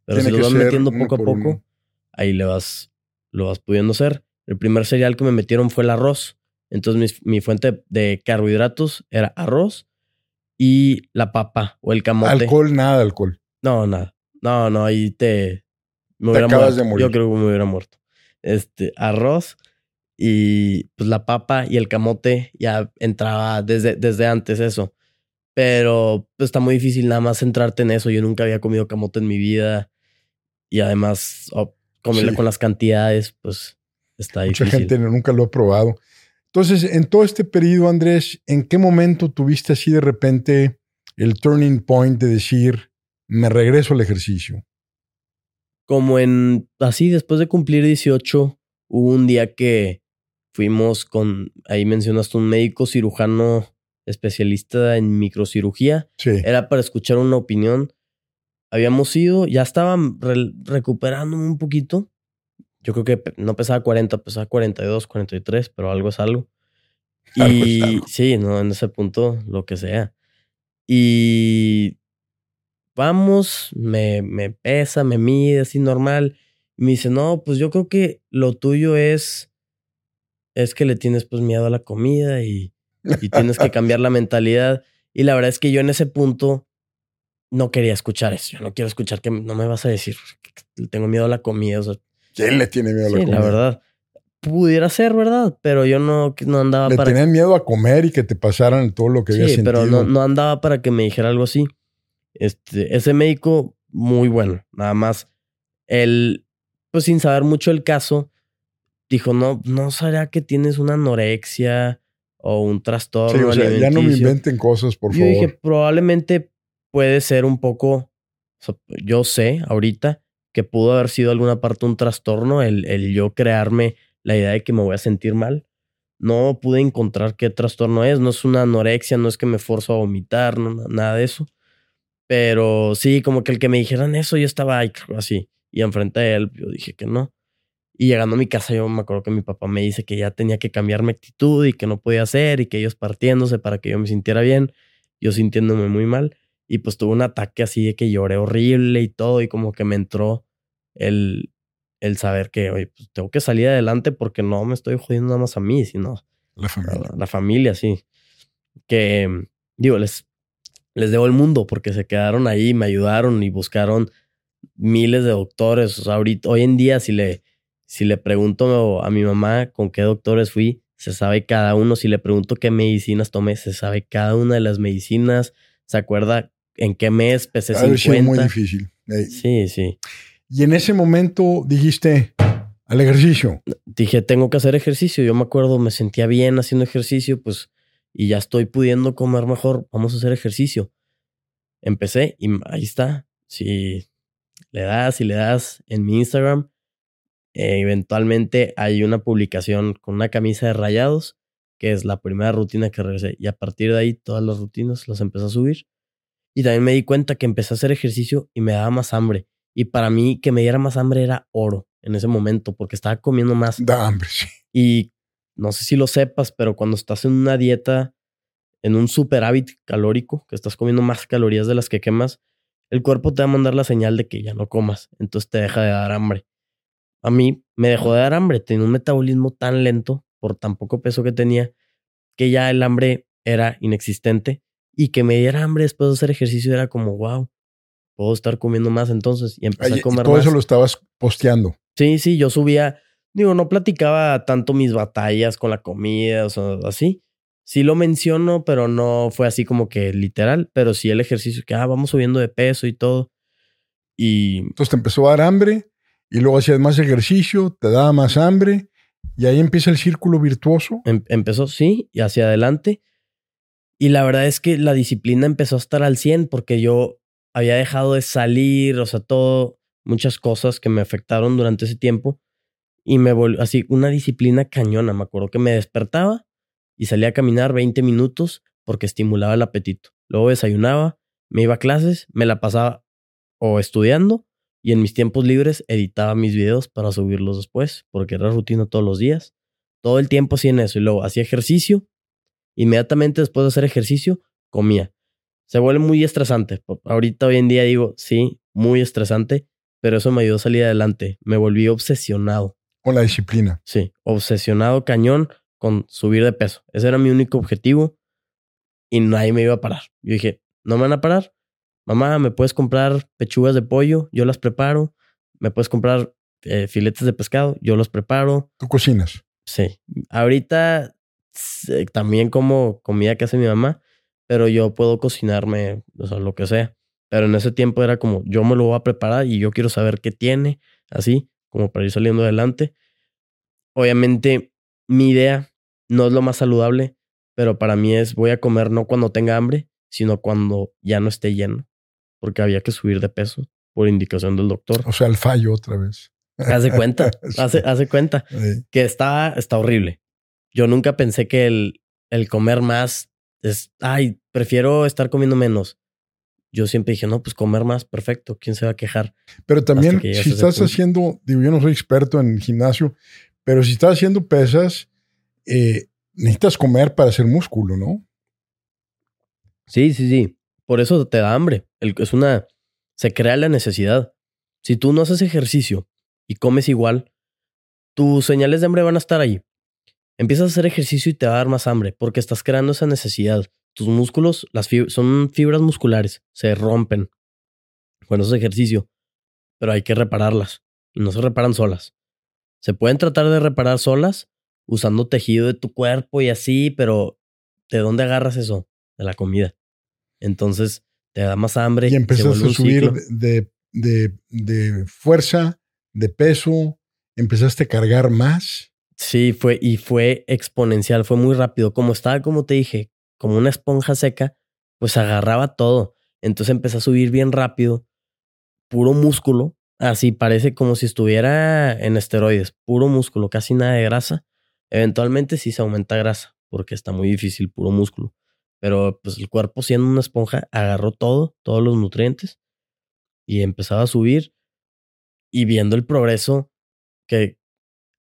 Pero Tiene si lo vas metiendo poco a poco, uno. ahí le vas, lo vas pudiendo hacer. El primer cereal que me metieron fue el arroz. Entonces mi, mi fuente de carbohidratos era arroz y la papa o el camote. alcohol, nada de alcohol. No, nada. No, no, ahí te. Me Te acabas muerto. de morir. Yo creo que me hubiera muerto. Este, arroz y pues la papa y el camote ya entraba desde, desde antes eso. Pero pues, está muy difícil nada más centrarte en eso. Yo nunca había comido camote en mi vida. Y además, oh, Sí. con las cantidades, pues está Mucha difícil. gente nunca lo ha probado. Entonces, en todo este periodo, Andrés, ¿en qué momento tuviste así de repente el turning point de decir, me regreso al ejercicio? como en así después de cumplir 18 hubo un día que fuimos con ahí mencionaste un médico cirujano especialista en microcirugía Sí. era para escuchar una opinión habíamos ido ya estaba re- recuperándome un poquito yo creo que no pesaba 40 pesaba 42 43 pero algo es algo [laughs] Algo es y algo. sí no en ese punto lo que sea y vamos, me, me pesa, me mide así normal. Y me dice, no, pues yo creo que lo tuyo es, es que le tienes pues miedo a la comida y, y tienes que [laughs] cambiar la mentalidad. Y la verdad es que yo en ese punto no quería escuchar eso. Yo no quiero escuchar que no me vas a decir tengo miedo a la comida. O sea, ¿Quién le tiene miedo a la sí, comida? la verdad. Pudiera ser, ¿verdad? Pero yo no, no andaba Le para tenían miedo a comer y que te pasaran todo lo que había Sí, sentido. pero no, no andaba para que me dijera algo así. Este, ese médico, muy bueno. Nada más, él, pues sin saber mucho el caso, dijo, no, no será que tienes una anorexia o un trastorno Sí, o sea, ya no me alimenticio?" inventen cosas, por Yo favor. dije, probablemente puede ser un poco, yo sé ahorita que pudo haber sido alguna parte un trastorno, el, el yo crearme la idea de que me voy a sentir mal. No pude encontrar qué trastorno es, no es una anorexia, no es que me forzo a vomitar, nada de eso. Pero sí, como que el que me dijeran eso, yo estaba así. Y enfrente de él, yo dije que no. Y llegando a mi casa, yo me acuerdo que mi papá me dice que ya tenía que cambiar mi actitud y que no podía hacer y que ellos partiéndose para que yo me sintiera bien, yo sintiéndome muy mal. Y pues tuve un ataque así de que lloré horrible y todo y como que me entró el, el saber que, oye, pues tengo que salir adelante porque no me estoy jodiendo nada más a mí, sino La familia. la, la familia, sí. Que, digo, les, les debo el mundo porque se quedaron ahí, me ayudaron y buscaron miles de doctores. O sea, ahorita, hoy en día, si le, si le pregunto a mi mamá con qué doctores fui, se sabe cada uno. Si le pregunto qué medicinas tomé, se sabe cada una de las medicinas. Se acuerda en qué mes pesé de haber sido 50. muy difícil. Sí, sí. Y en ese momento dijiste al ejercicio. Dije, tengo que hacer ejercicio. Yo me acuerdo, me sentía bien haciendo ejercicio, pues, y ya estoy pudiendo comer mejor. Vamos a hacer ejercicio. Empecé y ahí está. Si le das y le das en mi Instagram, eh, eventualmente hay una publicación con una camisa de rayados, que es la primera rutina que regresé. Y a partir de ahí, todas las rutinas las empecé a subir. Y también me di cuenta que empecé a hacer ejercicio y me daba más hambre. Y para mí, que me diera más hambre era oro en ese momento, porque estaba comiendo más. Da hambre, sí. Y no sé si lo sepas, pero cuando estás en una dieta, en un superávit calórico, que estás comiendo más calorías de las que quemas, el cuerpo te va a mandar la señal de que ya no comas. Entonces te deja de dar hambre. A mí me dejó de dar hambre. Tenía un metabolismo tan lento por tan poco peso que tenía que ya el hambre era inexistente y que me diera hambre después de hacer ejercicio era como, wow, puedo estar comiendo más entonces y empecé Ay, a comer todo más. eso lo estabas posteando. Sí, sí, yo subía, digo, no platicaba tanto mis batallas con la comida, o sea, así. Sí lo menciono, pero no fue así como que literal, pero sí el ejercicio, que ah, vamos subiendo de peso y todo. Y Entonces te empezó a dar hambre y luego hacías más ejercicio, te daba más hambre y ahí empieza el círculo virtuoso. em- empezó, sí, y hacia adelante. Y la verdad es que la disciplina empezó a estar al 100 porque yo había dejado de salir, o sea, todo, muchas cosas que me afectaron durante ese tiempo. Y me volvió así, una disciplina cañona. Me acuerdo que me despertaba y salía a caminar 20 minutos porque estimulaba el apetito. Luego desayunaba, me iba a clases, me la pasaba o estudiando y en mis tiempos libres editaba mis videos para subirlos después porque era rutina todos los días. Todo el tiempo hacía en eso y luego hacía ejercicio. Inmediatamente después de hacer ejercicio, comía. Se vuelve muy estresante. Ahorita hoy en día digo, sí, muy estresante, pero eso me ayudó a salir adelante. Me volví obsesionado. Con la disciplina. Sí, obsesionado cañón con subir de peso. Ese era mi único objetivo y nadie me iba a parar. Yo dije, no me van a parar. Mamá, ¿me puedes comprar pechugas de pollo? Yo las preparo. ¿Me puedes comprar eh, filetes de pescado? Yo los preparo. Tú cocinas. Sí. Ahorita también como comida que hace mi mamá, pero yo puedo cocinarme, o sea, lo que sea. Pero en ese tiempo era como, yo me lo voy a preparar y yo quiero saber qué tiene, así, como para ir saliendo adelante. Obviamente, mi idea no es lo más saludable, pero para mí es, voy a comer no cuando tenga hambre, sino cuando ya no esté lleno, porque había que subir de peso por indicación del doctor. O sea, el fallo otra vez. [laughs] Hace cuenta, hace, hace cuenta Eh, que está, está horrible. Yo nunca pensé que el, el comer más es, ay, prefiero estar comiendo menos. Yo siempre dije, no, pues comer más, perfecto, ¿quién se va a quejar? Pero también, que si estás haciendo, digo, yo no soy experto en gimnasio, pero si estás haciendo pesas, eh, necesitas comer para hacer músculo, ¿no? Sí, sí, sí. Por eso te da hambre. El- es una, se crea la necesidad. Si tú no haces ejercicio y comes igual, tus señales de hambre van a estar ahí. Empiezas a hacer ejercicio y te va a dar más hambre porque estás creando esa necesidad. Tus músculos, las fib- son fibras musculares, se rompen cuando haces ejercicio, pero hay que repararlas y no se reparan solas. Se pueden tratar de reparar solas usando tejido de tu cuerpo y así, pero ¿de dónde agarras eso? De la comida. Entonces te da más hambre. Y vuelve a subir ciclo. de, de, de fuerza, de peso, empezaste a cargar más. Sí, fue y fue exponencial, fue muy rápido. Como estaba, como te dije, como una esponja seca, pues agarraba todo. Entonces empecé a subir bien rápido, puro músculo. Así parece como si estuviera en esteroides, puro músculo, casi nada de grasa. Eventualmente sí se aumenta grasa, porque está muy difícil, puro músculo. Pero pues el cuerpo siendo una esponja agarró todo, todos los nutrientes y empezaba a subir y viendo el progreso que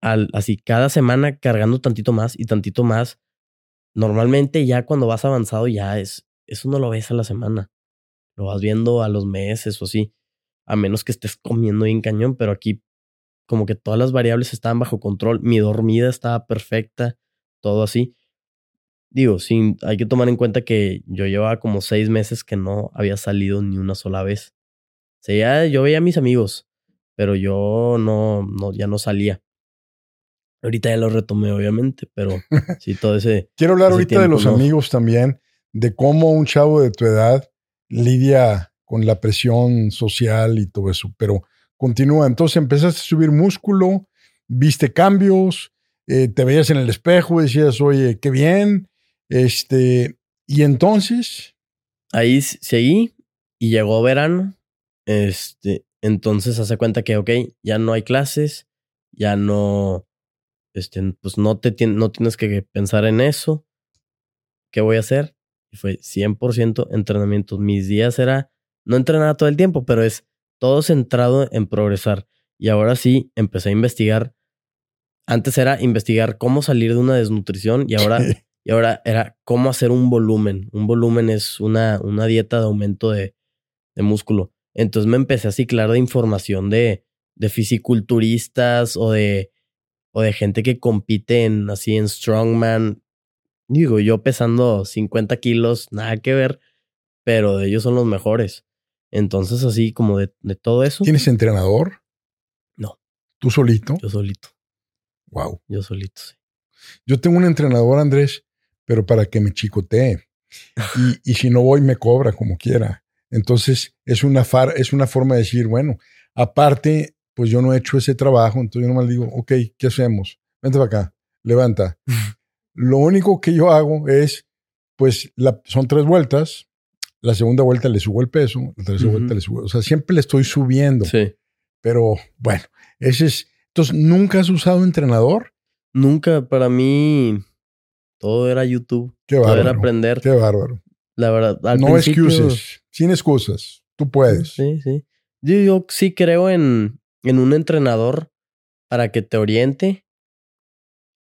al, así cada semana cargando tantito más y tantito más. Normalmente ya cuando vas avanzado ya es, eso no lo ves a la semana. Lo vas viendo a los meses o así. A menos que estés comiendo bien cañón, pero aquí como que todas las variables estaban bajo control. Mi dormida estaba perfecta, todo así. Digo, sin, hay que tomar en cuenta que yo llevaba como seis meses que no había salido ni una sola vez. O sea, yo veía a mis amigos, pero yo no, no, ya no salía. Ahorita ya lo retomé, obviamente, pero [laughs] sí, todo ese. Quiero hablar Ese ahorita de los no. amigos también, de cómo un chavo de tu edad lidia con la presión social y todo eso, pero continúa. Entonces empezaste a subir músculo, viste cambios, eh, te veías en el espejo, decías, oye, qué bien. Este, y entonces. Ahí seguí y llegó verano. Este, entonces hace cuenta que, ok, ya no hay clases, ya no, este, pues no, te no tienes que pensar en eso. ¿Qué voy a hacer? Y fue 100% entrenamiento. Mis días era, no entrenaba todo el tiempo, pero es todo centrado en progresar. Y ahora sí, empecé a investigar. Antes era investigar cómo salir de una desnutrición y ahora, [laughs] y ahora era cómo hacer un volumen. Un volumen es una, una dieta de aumento de, de músculo. Entonces me empecé a ciclar de información de, de fisiculturistas o de, o de gente que compite en así en strongman. Digo, yo pesando 50 kilos, nada que ver, pero ellos son los mejores. Entonces, así como de, de todo eso. ¿Tienes entrenador? No. ¿Tú solito? Yo solito. Wow. Yo solito, sí. Yo tengo un entrenador, Andrés, pero para que me chicotee. Y, y si no voy, me cobra como quiera. Entonces, es una, far, es una forma de decir, bueno, aparte, pues yo no he hecho ese trabajo, entonces yo nomás digo, ok, ¿qué hacemos? Vente para acá, levanta. [laughs] Lo único que yo hago es, pues la, son tres vueltas, la segunda vuelta le subo el peso, la tercera vuelta le subo, o sea, siempre le estoy subiendo. Sí. Pero bueno, ese es, entonces, ¿nunca has usado entrenador? Nunca, para mí, todo era YouTube. Qué bárbaro. Todo era aprender. Qué bárbaro. La verdad. Al no principio- excuses, sin excusas. Tú puedes. Sí, sí. Yo, yo sí creo en, en un entrenador para que te oriente,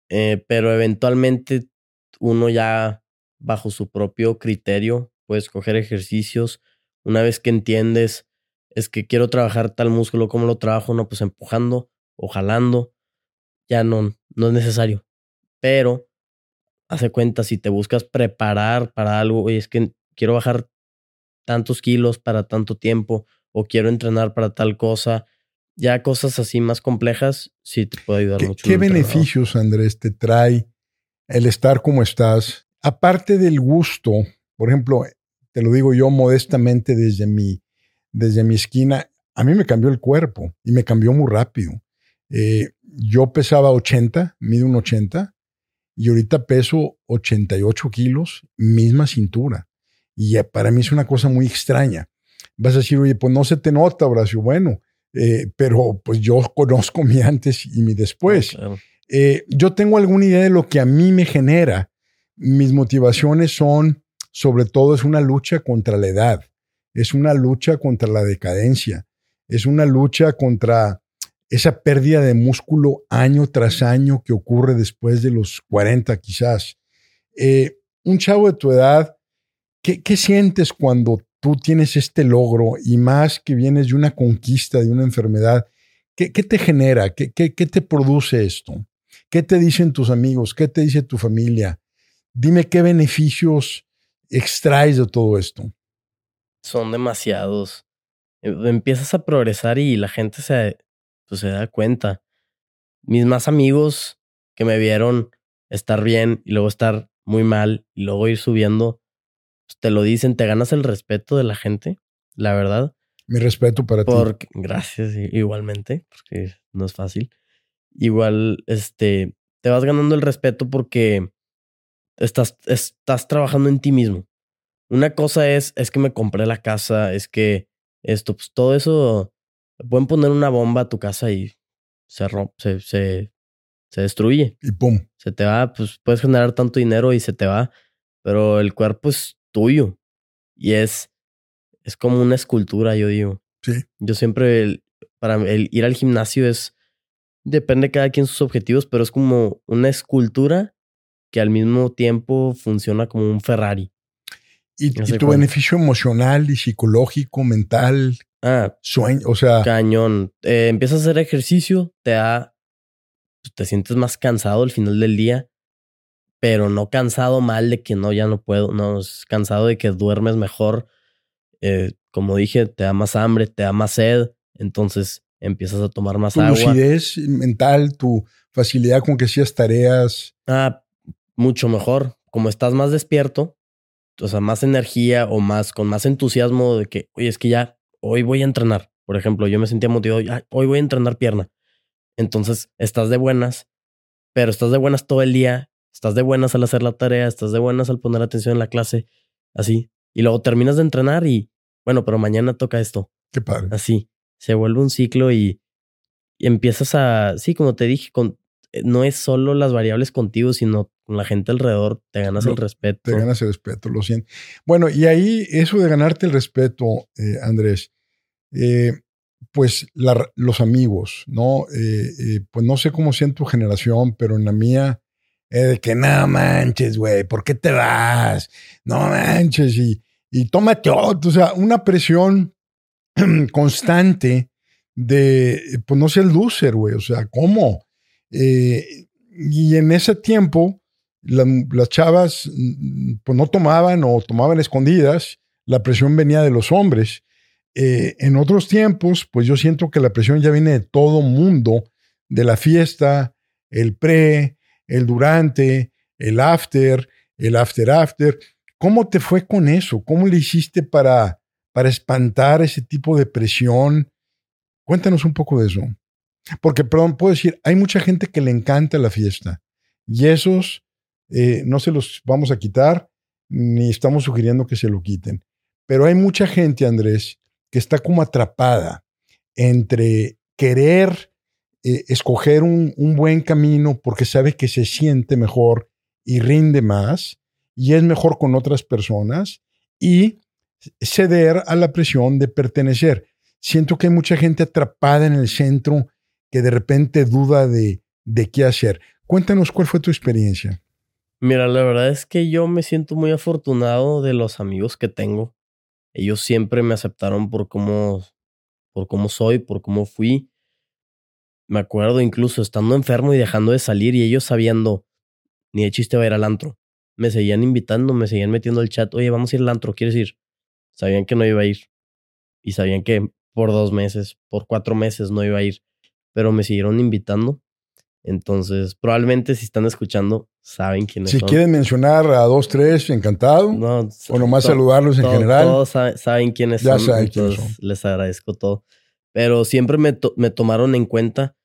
eh, pero eventualmente uno ya bajo su propio criterio puede escoger ejercicios. Una vez que entiendes, es que quiero trabajar tal músculo, ¿cómo lo trabajo? No, pues empujando o jalando. Ya no, no es necesario. Pero, hace cuenta, si te buscas preparar para algo, oye, es que quiero bajar tantos kilos para tanto tiempo o quiero entrenar para tal cosa. Ya cosas así más complejas sí te puede ayudar ¿Qué, mucho. qué beneficios, Andrés, te trae el estar como estás? Aparte del gusto, por ejemplo, te lo digo yo modestamente desde mi, desde mi esquina, a mí me cambió el cuerpo y me cambió muy rápido. Eh, yo pesaba 80, mido un 80 y ahorita peso 88 kilos, misma cintura. Y para mí es una cosa muy extraña. Vas a decir, oye, pues no se te nota, Horacio. Bueno, eh, pero pues yo conozco mi antes y mi después. Claro. Eh, yo tengo alguna idea de lo que a mí me genera. Mis motivaciones son, sobre todo, es una lucha contra la edad, es una lucha contra la decadencia, es una lucha contra esa pérdida de músculo año tras año que ocurre después de los 40 quizás. Eh, un chavo de tu edad, ¿qué, ¿qué sientes cuando tú tienes este logro y más que vienes de una conquista, de una enfermedad? ¿Qué, te genera? ¿Qué, te produce esto? ¿Qué te dicen tus amigos? ¿Qué te dice tu familia? Dime qué beneficios extraes de todo esto. Son demasiados. Eh, Empiezas a progresar y la gente se, pues, se da cuenta. Mis más amigos que me vieron estar bien y luego estar muy mal y luego ir subiendo, te lo dicen, te ganas el respeto de la gente, la verdad. Mi respeto para ti. Porque, gracias, i- igualmente, porque no es fácil. Igual, este, te vas ganando el respeto porque estás, estás trabajando en ti mismo. Una cosa es, es que me compré la casa, es que esto, pues todo eso, pueden poner una bomba a tu casa y se rompe, se, se, se destruye. Y pum. Se te va, pues puedes generar tanto dinero y se te va, pero el cuerpo es tuyo y es, es como una escultura, yo digo. Sí. Yo siempre, el- para el ir al gimnasio es, depende de cada quien sus objetivos, pero es como una escultura que al mismo tiempo funciona como un Ferrari. Y, tu cuál. beneficio emocional y psicológico, mental, Ah, sueño, o sea, cañón. Eh, empiezas a hacer ejercicio, te da, pues, te sientes más cansado al final del día, pero no cansado mal de que no, ya no puedo, no, es cansado de que duermes mejor. Eh, como dije, te da más hambre, te da más sed, entonces empiezas a tomar más tu agua. lucidez mental, tu facilidad con que hacías tareas. Ah, mucho mejor. Como estás más despierto, o sea, más energía o más, con más entusiasmo de que, oye, es que ya hoy voy a entrenar. Por ejemplo, yo me sentía motivado, hoy voy a entrenar pierna. Entonces, estás de buenas, pero estás de buenas todo el día, estás de buenas al hacer la tarea, estás de buenas al poner atención en la clase, así. Y luego terminas de entrenar y, bueno, pero mañana toca esto. Qué padre. Así. Se vuelve un ciclo y, y empiezas a, sí, como te dije, con, eh, no es solo las variables contigo, sino con la gente alrededor, te ganas el respeto. Te ganas el respeto, lo siento. Bueno, y ahí eso de ganarte el respeto, eh, Andrés, eh, pues los amigos, ¿no? pues no sé cómo sea en tu generación, pero en la mía, de que no manches, güey, ¿por qué te vas? No manches, y, y tómate otro, o sea, una presión [clears throat] constante de, pues no el loser, güey, o sea, ¿cómo? Eh, y en ese tiempo, las chavas mm, pues no tomaban o tomaban escondidas, la presión venía de los hombres. Eh, en otros tiempos, pues yo siento que la presión ya viene de todo mundo, de la fiesta, el pre, el durante, el after, el after after. ¿Cómo te fue con eso? ¿Cómo le hiciste para, para espantar ese tipo de presión? Cuéntanos un poco de eso. Porque, perdón, puedo decir, hay mucha gente que le encanta la fiesta y esos eh, no se los vamos a quitar ni estamos sugiriendo que se lo quiten. Pero hay mucha gente, Andrés, que está como atrapada entre querer eh, escoger un, un buen camino porque sabe que se siente mejor y rinde más y es mejor con otras personas y ceder a la presión de pertenecer. Siento que hay mucha gente atrapada en el centro que de repente duda de, de qué hacer. Cuéntanos cuál fue tu experiencia. Mira, la verdad es que yo me siento muy afortunado de los amigos que tengo. Ellos siempre me aceptaron por cómo, por cómo soy, por cómo fui. Me acuerdo incluso estando enfermo y dejando de salir y ellos sabiendo, ni de chiste va a ir al antro. Me seguían invitando, me seguían metiendo al chat, oye, vamos a ir al antro, ¿quieres ir? Sabían que no iba a ir. Y sabían que por dos meses, por cuatro meses no iba a ir pero me siguieron invitando. Entonces, probablemente si están escuchando, saben quiénes si son. Si quieren mencionar a dos, tres, encantado. No, o nomás saludarlos en general. Todos saben, quiénes ya son. Saben quiénes son. Les agradezco todo. Pero siempre me, me tomaron en cuenta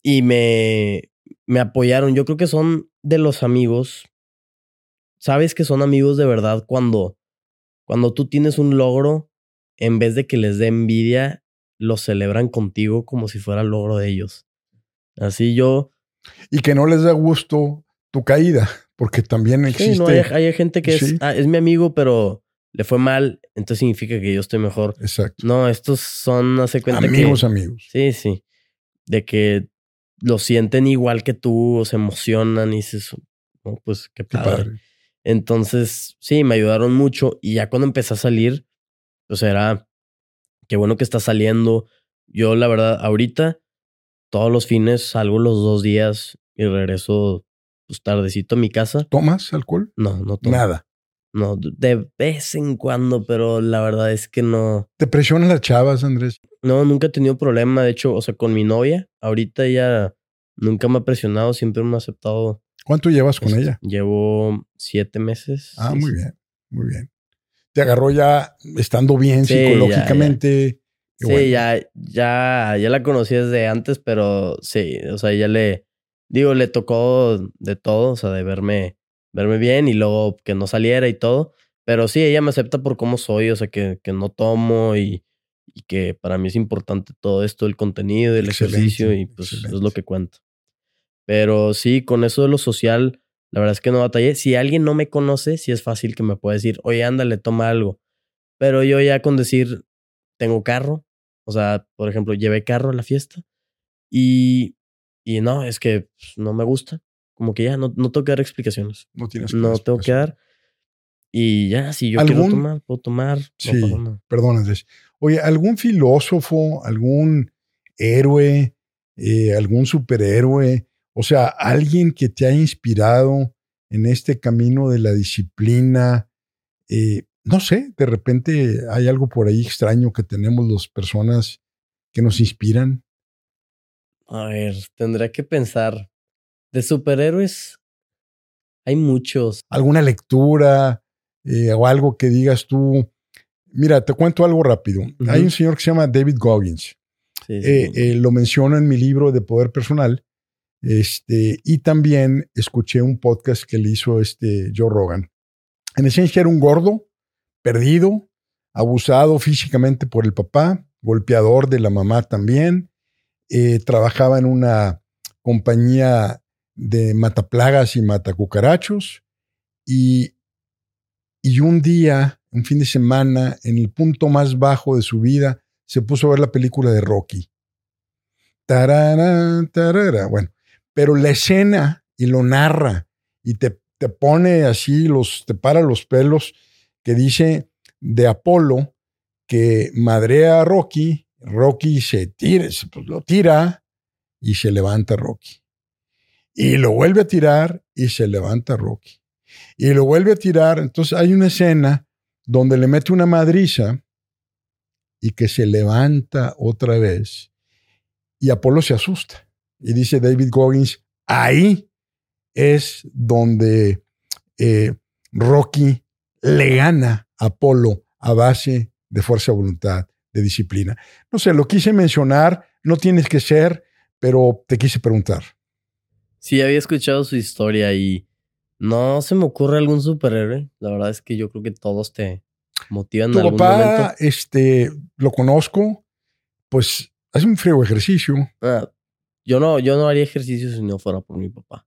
y me, me apoyaron. Yo creo que son de los amigos. Sabes que son amigos de verdad cuando, cuando tú tienes un logro, en vez de que les dé envidia, lo celebran contigo como si fuera el logro de ellos. Así yo. Y que no les da gusto tu caída, porque también existe. Sí, no, hay, gente que es, ah, es mi amigo, pero le fue mal, entonces significa que yo estoy mejor. Exacto. No, estos son, hace cuenta amigos, amigos. Sí, sí. De que lo sienten igual que tú, o se emocionan y dices, oh, pues qué padre. Entonces, sí, me ayudaron mucho y ya cuando empecé a salir, pues era qué bueno que está saliendo. Yo, la verdad, ahorita, todos los fines salgo los dos días y regreso pues, tardecito a mi casa. ¿Tomas alcohol? No, no tomo. Nada. No, de vez en cuando, pero la verdad es que no. ¿Te presionan las chavas, Andrés? No, nunca he tenido problema. De hecho, o sea, con mi novia, ahorita ella nunca me ha presionado, siempre me ha aceptado. ¿Cuánto llevas con ella? Llevo siete meses. Ah, muy bien, muy bien te agarró ya estando bien psicológicamente. Sí, ya, ya, ya la conocí desde antes, pero sí, o sea, ya le, digo, le tocó de todo, o sea, de verme, verme bien y luego que no saliera y todo. Pero sí, ella me acepta por cómo soy, o sea, que, que no tomo y, y que para mí es importante todo esto, el contenido, el ejercicio y pues es lo que cuento. Pero sí, con eso de lo social, la verdad es que no batallé. Si alguien no me conoce, sí es fácil que me pueda decir, oye, ándale, toma algo. Pero yo ya con decir, tengo carro, o sea, por ejemplo, llevé carro a la fiesta y, y no, es que pues, no me gusta. Como que ya no, no tengo que dar explicaciones. No tienes No tengo que dar. Y ya, si yo quiero tomar, puedo tomar. Sí, perdón, Andrés. Oye, ¿algún filósofo, algún héroe, eh, algún superhéroe o sea, alguien que te ha inspirado en este camino de la disciplina. Eh, no sé, de repente hay algo por ahí extraño que tenemos las personas que nos inspiran. A ver, tendré que pensar. De superhéroes hay muchos. ¿Alguna lectura? eh, o algo que digas tú. Mira, te cuento algo rápido. Hay un señor que se llama David Goggins. Eh, eh, lo menciono en mi libro de Poder Personal. Este, y también escuché un podcast que le hizo este Joe Rogan. En esencia era un gordo, perdido, abusado físicamente por el papá, golpeador de la mamá también. trabajaba en una compañía de mataplagas y matacucarachos. Y, y un día, un fin de semana, en el punto más bajo de su vida, se puso a ver la película de Rocky. Tarara, tarara. Bueno, pero la escena y lo narra y te, te pone así, los, te para los pelos, que dice de Apolo que madrea a Rocky, Rocky se tira, pues lo tira y se levanta Rocky. Y lo vuelve a tirar y se levanta Rocky. Y lo vuelve a tirar. Entonces hay una escena donde le mete una madriza y que se levanta otra vez. Y Apolo se asusta. Y dice David Goggins, ahí es donde eh, Rocky le gana a Apolo a base de fuerza de voluntad, de disciplina. No sé, lo quise mencionar, no tienes que ser, pero te quise preguntar. Sí, había escuchado su historia y no se me ocurre algún superhéroe. La verdad es que yo creo que todos te motivan. Tu papá, este, lo conozco, pues hace un frío ejercicio. Ah, yo no, yo no haría ejercicio si no fuera por mi papá.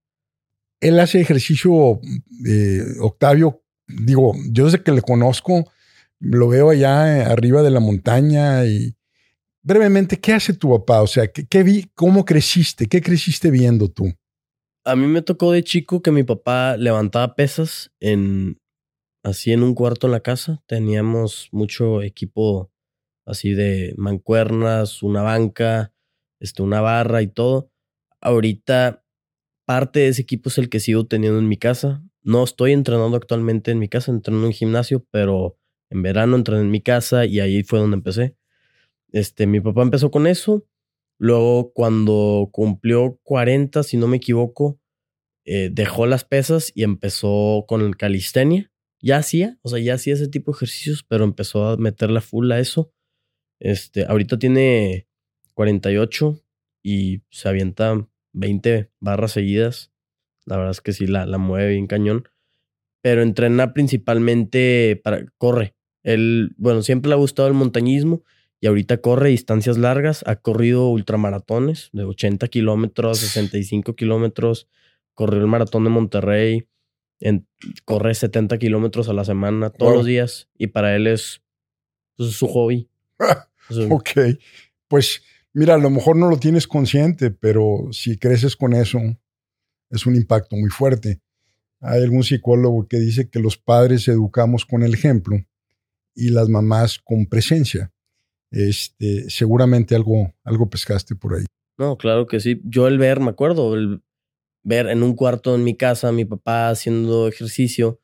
Él hace ejercicio, eh, Octavio, digo, yo desde que le conozco, lo veo allá arriba de la montaña y brevemente, ¿qué hace tu papá? O sea, ¿qué, vi, ¿cómo creciste? ¿Qué creciste viendo tú? A mí me tocó de chico que mi papá levantaba pesas en así en un cuarto en la casa. Teníamos mucho equipo así de mancuernas, una banca, este, una barra y todo. Ahorita parte de ese equipo es el que sigo teniendo en mi casa. No estoy entrenando actualmente en mi casa, entreno en un gimnasio, pero en verano entrené en mi casa y ahí fue donde empecé. Este, mi papá empezó con eso Luego, cuando cumplió 40, si no me equivoco, eh, dejó las pesas y empezó con el calistenia. Ya hacía, o sea, ya hacía ese tipo de ejercicios, pero empezó a meterle full a eso. Este, ahorita tiene 48 y se avienta 20 barras seguidas. La verdad es que sí, la, la mueve bien cañón. Pero entrena principalmente para. corre. Él, bueno, siempre le ha gustado el montañismo y ahorita corre distancias largas. Ha corrido ultramaratones de 80 kilómetros, 65 kilómetros. Corrió el maratón de Monterrey. En, corre 70 kilómetros a la semana, todos los días. Y para él es pues, su hobby. [laughs] ok. Pues mira, a lo mejor no lo tienes consciente, pero si creces con eso, es un impacto muy fuerte. Hay algún psicólogo que dice que los padres educamos con el ejemplo y las mamás con presencia este, seguramente algo, algo pescaste por ahí. No, claro que sí. Yo el ver, me acuerdo, el ver en un cuarto en mi casa a mi papá haciendo ejercicio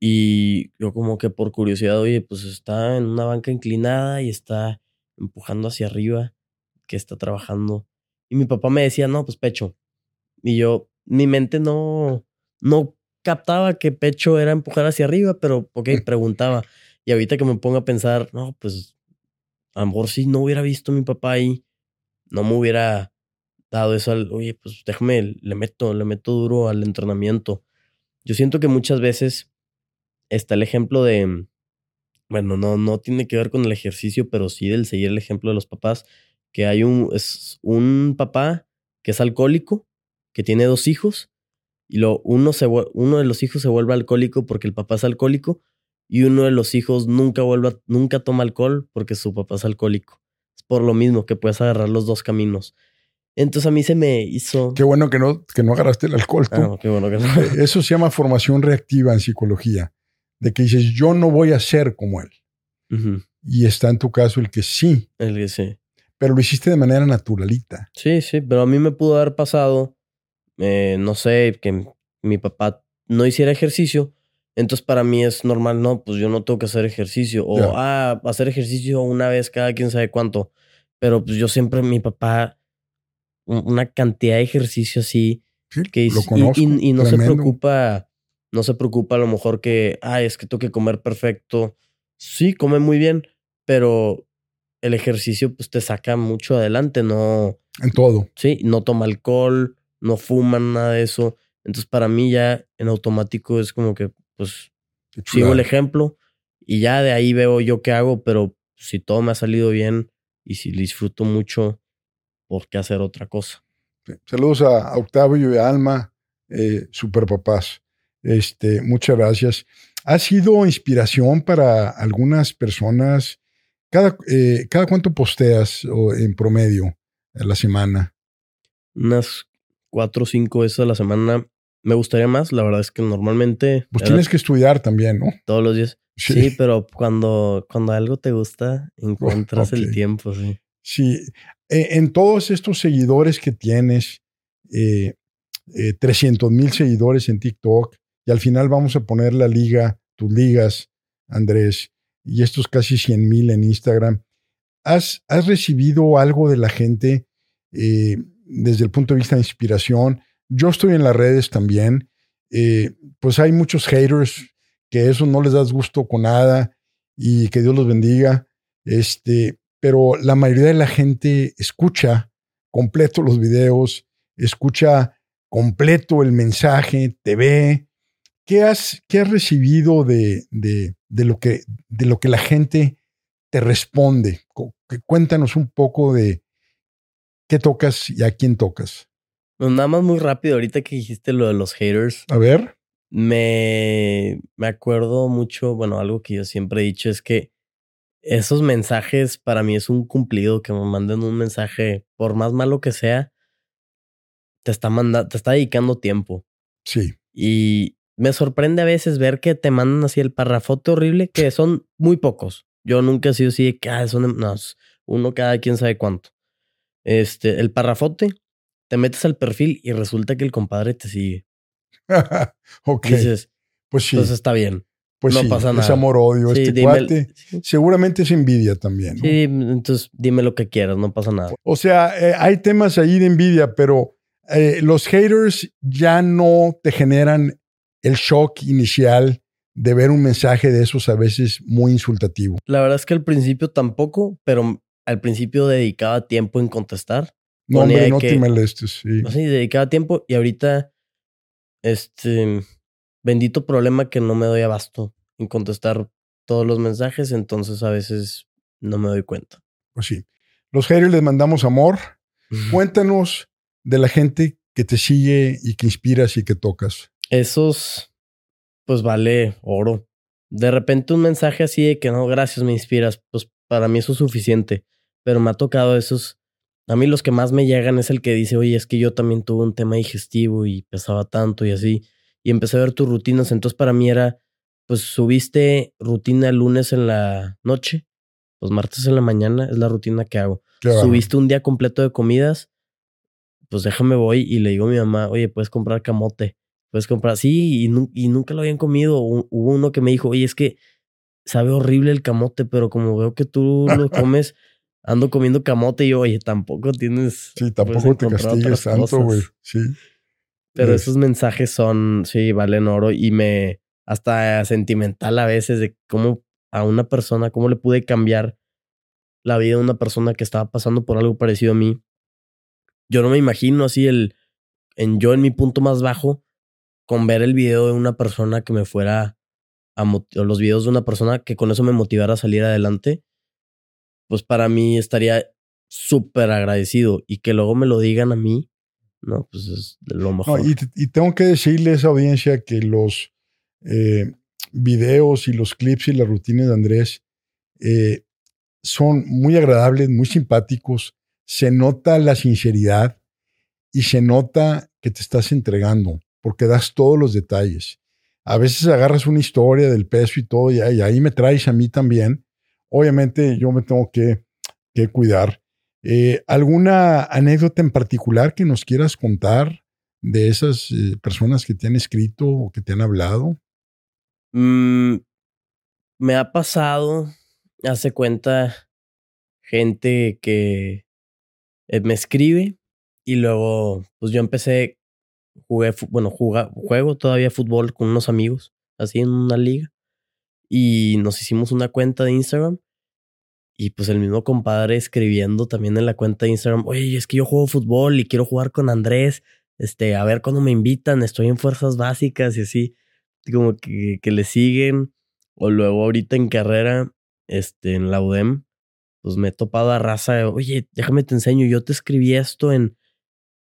y yo como que por curiosidad, oye, pues está en una banca inclinada y está empujando hacia arriba, que está trabajando. Y mi papá me decía, no, pues pecho. Y yo, mi mente no, no captaba que pecho era empujar hacia arriba, pero ok, [laughs] preguntaba. Y ahorita que me pongo a pensar, no, pues a lo mejor si no hubiera visto a mi papá ahí, no me hubiera dado eso al, oye, pues déjame, le meto, le meto duro al entrenamiento. Yo siento que muchas veces está el ejemplo de, bueno, no, no tiene que ver con el ejercicio, pero sí del seguir el ejemplo de los papás, que hay un, es un papá que es alcohólico, que tiene dos hijos, y lo, uno, se, uno de los hijos se vuelve alcohólico porque el papá es alcohólico, y uno de los hijos nunca vuelve, nunca toma alcohol porque su papá es alcohólico. Es por lo mismo que puedes agarrar los dos caminos. Entonces a mí se me hizo. Qué bueno que no, que no agarraste el alcohol. Ah, qué bueno que no. [laughs] Eso se llama formación reactiva en psicología. De que dices, yo no voy a ser como él. Y está en tu caso el que sí. El que sí. Pero lo hiciste de manera naturalita. Sí, sí, pero a mí me pudo haber pasado, eh, no sé, que mi papá no hiciera ejercicio entonces para mí es normal, no, pues yo no tengo que hacer ejercicio. O, ah, hacer ejercicio una vez cada quien sabe cuánto. Pero pues yo siempre, mi papá, una cantidad de ejercicio así. que lo conozco, y, no se preocupa no se preocupa a lo mejor que, ay, es que tengo que comer perfecto. Sí, come muy bien, pero el ejercicio pues te saca mucho adelante, no... En todo. Sí, no toma alcohol, no fuman, nada de eso. Entonces para mí ya en automático es como que pues sigo el ejemplo y ya de ahí veo yo qué hago, pero si todo me ha salido bien y si disfruto mucho, ¿por qué hacer otra cosa? Saludos a Octavio y a Alma, eh, super papás. Este, muchas gracias. Ha sido inspiración para algunas personas. ¿Cada, eh, ¿cada cuánto posteas en promedio a la semana? Unas cuatro o cinco veces a la semana. Me gustaría más, la verdad es que normalmente... Pues tienes que estudiar también, ¿no? Todos los días. Sí, pero cuando, cuando algo te gusta, encuentras el tiempo, sí. Sí, e, en todos estos seguidores que tienes, eh, 300 eh, mil seguidores en TikTok, y al final vamos a poner la liga, tus ligas, Andrés, y estos casi 100 mil en Instagram. ¿Has, ¿Has, recibido algo de la gente eh, desde el punto de vista de inspiración? Yo estoy en las redes también. Eh, pues hay muchos haters que eso no les das gusto con nada y que Dios los bendiga. Este, pero la mayoría de la gente escucha completo los videos, escucha completo el mensaje, te ve. ¿Qué has, qué has recibido de, de, de, lo que, de lo que la gente te responde? Cuéntanos un poco de qué tocas y a quién tocas. Nada más muy rápido, ahorita que dijiste lo de los haters. A ver. Me, me acuerdo mucho, bueno, algo que yo siempre he dicho es que esos mensajes para mí es un cumplido, que me manden un mensaje, por más malo que sea, te está, mandando, te está dedicando tiempo. Sí. Y me sorprende a veces ver que te mandan así el parrafote horrible, que son muy pocos. Yo nunca he sido así de que ah, son no, uno cada quien sabe cuánto. Este, el parrafote, te metes al perfil y resulta que el compadre te sigue. [laughs] ok. dices, pues sí. Entonces está bien. Pues no pasa nada. Es amor-odio. este cuate. Seguramente es envidia también. Sí, entonces dime lo que quieras, no pasa nada. O sea, eh, hay temas ahí de envidia, pero eh, los haters ya no te generan el shock inicial de ver un mensaje de esos a veces muy insultativo. La verdad es que al principio tampoco, pero al principio dedicaba tiempo en contestar. No, hombre, no te molestes. Sí. sí, dedicaba tiempo y ahorita, este, bendito problema que no me doy abasto en contestar todos los mensajes, entonces a veces no me doy cuenta. Pues sí. Los haters les mandamos amor. Cuéntanos de la gente que te sigue y que inspiras y que tocas. Esos, pues vale oro. De repente un mensaje así de que no, gracias, me inspiras, pues para mí eso es suficiente. Pero me ha tocado esos. A mí los que más me llegan es el que dice, oye, es que yo también tuve un tema digestivo y pesaba tanto y así y empecé a ver tus rutinas. Entonces para mí era, pues subiste rutina el lunes en la noche, pues martes en la mañana es la rutina que hago. subiste un día completo de comidas, pues déjame voy y le digo a mi mamá, oye, puedes comprar camote, puedes comprar, sí, y, y nunca lo habían comido. Hubo uno que me dijo, oye, es que sabe horrible el camote, pero como veo que tú lo [laughs] comes, ando comiendo camote y yo, oye, tampoco tienes... Sí, tampoco te castigues tanto, güey. Sí. Pero esos mensajes son, sí, valen oro y me, hasta sentimental a veces de cómo a una persona, cómo le pude cambiar la vida a una persona que estaba pasando por algo parecido a mí. Yo no me imagino así el, en yo en mi punto más bajo, con ver el video de una persona que me fuera a, o los videos de una persona que con eso me motivara a salir adelante, pues para mí estaría súper agradecido y que luego me lo digan a mí, no, pues es lo mejor. y, tengo que decirle a esa audiencia que los eh, videos y los clips y las rutinas de Andrés eh, son muy agradables, muy simpáticos. Se nota la sinceridad y se nota que te estás entregando porque das todos los detalles. A veces agarras una historia del peso y todo y, ahí me traes a mí también. Obviamente yo me tengo que, que cuidar eh, ¿Alguna anécdota en particular que nos quieras contar de esas eh, personas que te han escrito o que te han hablado? Mm, me ha pasado, hace cuenta, gente que eh, me escribe y luego, pues yo empecé jugué, bueno, juego todavía fútbol con unos amigos, así en una liga. Y nos hicimos una cuenta de Instagram. Y pues el mismo compadre escribiendo también en la cuenta de Instagram, oye, es que yo juego fútbol y quiero jugar con Andrés, este, a ver cuándo me invitan, estoy en fuerzas básicas y así, como que, que le siguen. O luego ahorita en carrera, este, en la UDEM, pues me he topado a raza, oye, déjame te enseño, yo te escribí esto en,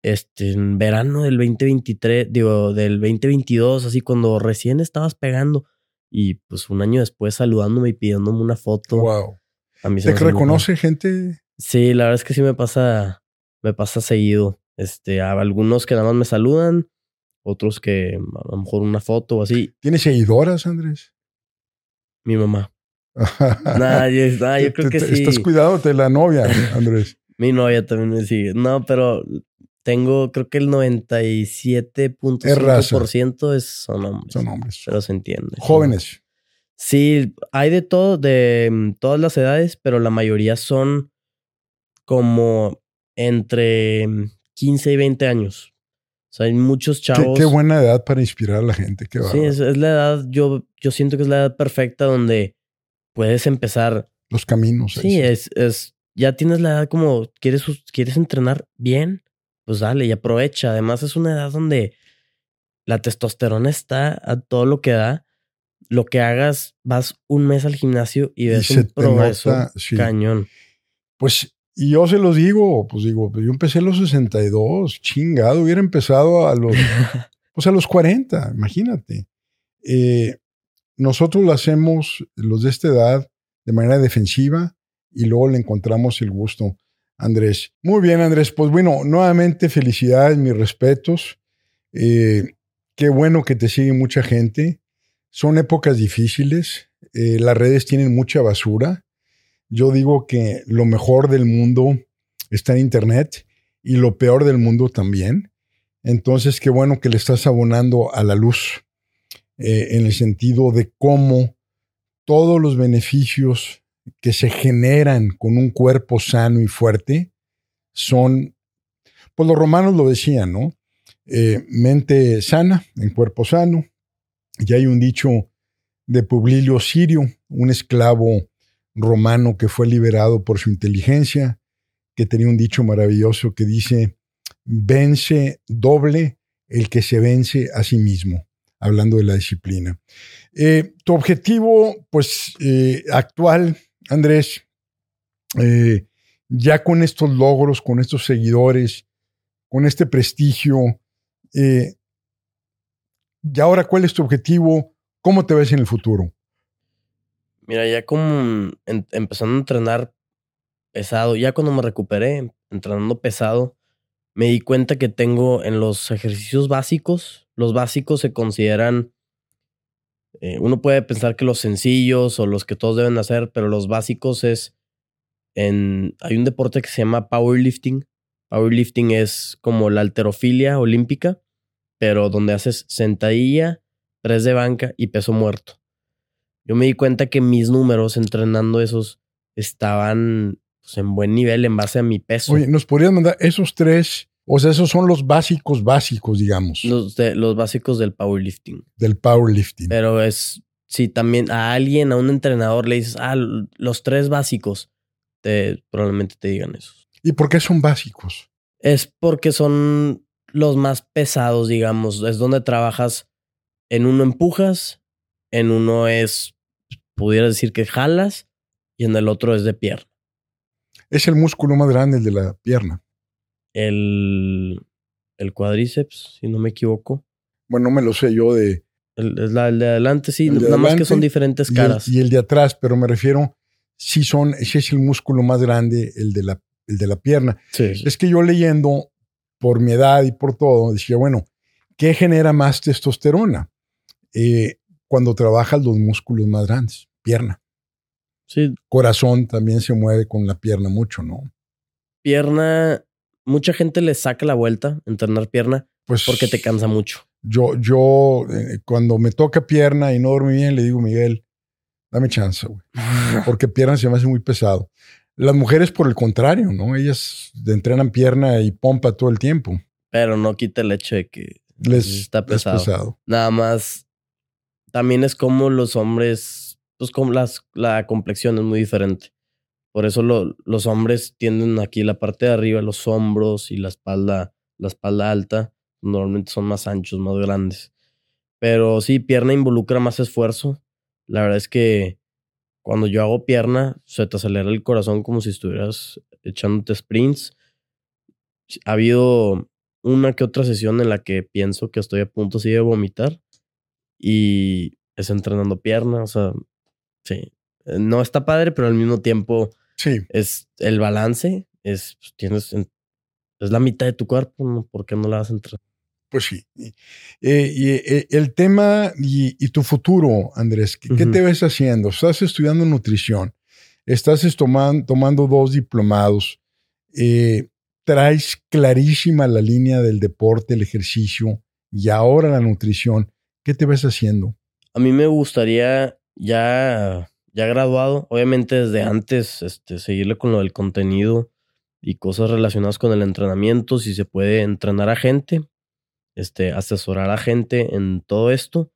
este, en verano del 2023, digo, del 2022, así cuando recién estabas pegando. Y pues un año después saludándome y pidiéndome una foto. Wow. A mí ¿Te reconoce gente? Sí, la verdad es que sí me pasa, me pasa seguido. Este, a algunos que nada más me saludan, otros que a lo mejor una foto o así. ¿Tienes seguidoras, Andrés? Mi mamá. [laughs] nah, yo, yo creo que sí. Estás cuidado de la novia, [laughs] Andrés. Mi novia también me sigue. No, pero tengo, creo que el 97.5% es, son hombres. Son hombres. Pero se entiende. Jóvenes. Sí, hay de todo, de mm, todas las edades, pero la mayoría son como entre 15 mm, y 20 años. O sea, hay muchos chavos. Qué, buena edad para inspirar a la gente. Qué sí, es, es, la edad, yo, yo siento que es la edad perfecta donde puedes empezar. Los caminos. Sí, es, es, ya tienes la edad como, ¿quieres, quieres entrenar bien? Pues dale y aprovecha. Además es una edad donde la testosterona está a todo lo que da. Lo que hagas, vas un mes al gimnasio y ves un progreso cañón. Pues, y yo se los digo, pues digo, yo empecé a los 62, chingado, hubiera empezado a los, [laughs] pues a los 40, imagínate. Eh, nosotros lo hacemos, los de esta edad, de manera defensiva y luego le encontramos el gusto. Andrés. Muy bien, Andrés. Pues bueno, nuevamente felicidades, mis respetos. Eh, qué bueno que te sigue mucha gente. Son épocas difíciles. Eh, las redes tienen mucha basura. Yo digo que lo mejor del mundo está en Internet y lo peor del mundo también. Entonces, qué bueno que le estás abonando a la luz eh, en el sentido de cómo todos los beneficios que se generan con un cuerpo sano y fuerte son, pues los romanos lo decían, ¿no? Eh, mente sana en cuerpo sano. Y hay un dicho de Publio Sirio, un esclavo romano que fue liberado por su inteligencia, que tenía un dicho maravilloso que dice, vence doble el que se vence a sí mismo, hablando de la disciplina. Eh, tu objetivo, pues, eh, actual Andrés, eh, ya con estos logros, con estos seguidores, con este prestigio, eh, ¿y ahora cuál es tu objetivo? ¿Cómo te ves en el futuro? Mira, ya como empezando a entrenar pesado, ya cuando me recuperé, entrenando pesado, me di cuenta que tengo en los ejercicios básicos, los básicos se consideran eh, uno puede pensar que los sencillos o los que todos deben hacer, pero los básicos es en hay un deporte que se llama powerlifting. Powerlifting es como la alterofilia olímpica, pero donde haces sentadilla, press de banca y peso muerto. Yo me di cuenta que mis números entrenando esos estaban pues, en buen nivel en base a mi peso. Oye, ¿nos podrías mandar esos tres o sea, esos son los básicos básicos, digamos. Los, de, los básicos del powerlifting. Del powerlifting. Pero es, si también a alguien, a un entrenador le dices, ah, los tres básicos, te, probablemente te digan eso. ¿Y por qué son básicos? Es porque son los más pesados, digamos. Es donde trabajas, en uno empujas, en uno es, pudiera decir que jalas, y en el otro es de pierna. Es el músculo más grande, el de la pierna el, el cuádriceps, si no me equivoco. Bueno, no me lo sé yo de... El, el de adelante, sí, nada más que son diferentes caras. Y el, de atrás, pero me refiero, si son, ese es el músculo más grande, el de la, el de la pierna. Es que yo leyendo, por mi edad y por todo, decía, bueno, ¿qué genera más testosterona? Eh, cuando trabajas los músculos más grandes, pierna. Sí. Corazón también se mueve con la pierna mucho, ¿no? Pierna, mucha gente le saca la vuelta entrenar pierna pues, porque te cansa mucho. Yo, yo, eh, cuando me toca pierna y no dormí bien, le digo, Miguel, dame chance, güey. [laughs] Porque pierna se me hace muy pesado. Las mujeres, por el contrario, ¿no? Ellas entrenan pierna y pompa todo el tiempo. Pero no quita el hecho de que Les está les pesado. pesado. Nada más, también es como los hombres, pues como las, la complexión es muy diferente. Por eso lo- los hombres tienden aquí la parte de arriba, los hombros y la espalda, la espalda alta, normalmente son más anchos, más grandes. Pero sí, pierna involucra más esfuerzo. La verdad es que cuando yo hago pierna, se te acelera el corazón como si estuvieras echándote sprints. Ha habido una que otra sesión en la que pienso que estoy a punto así de vomitar y es entrenando pierna, o sea, sí. No está padre, pero al mismo tiempo Sí, es el balance, es pues, tienes en- es la mitad de tu cuerpo, ¿no? ¿por qué no la vas a entrenar? pues sí. Y, eh, eh, el tema y, y tu futuro, Andrés, ¿qué, te ves haciendo? Estás estudiando nutrición, estás estoman- tomando dos diplomados, eh, traes clarísima la línea del deporte, el ejercicio y ahora la nutrición. ¿Qué te ves haciendo? A mí me gustaría ya ya graduado, obviamente desde antes este seguirle con lo del contenido y cosas relacionadas con el entrenamiento, si se puede entrenar a gente, este asesorar a gente en todo esto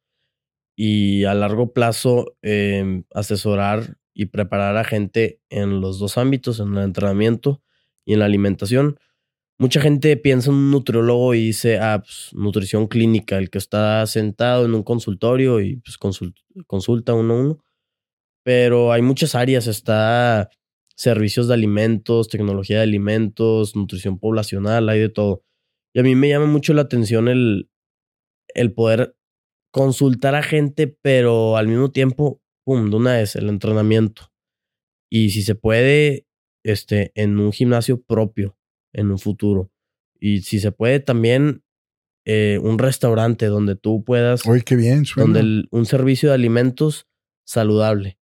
y a largo plazo eh, asesorar y preparar a gente en los dos ámbitos, en el entrenamiento y en la alimentación. Mucha gente piensa en un nutriólogo y dice, ah, pues, nutrición clínica, el que está sentado en un consultorio y pues consul- consulta uno a uno. Pero hay muchas áreas, está servicios de alimentos, tecnología de alimentos, nutrición poblacional, hay de todo. Y a mí me llama mucho la atención el, el poder consultar a gente, pero al mismo tiempo, pum, de una vez, el entrenamiento. Y si se puede, este, en un gimnasio propio, en un futuro. Y si se puede también, eh, un restaurante donde tú puedas, Oye, qué bien, suena. donde el- un servicio de alimentos saludable,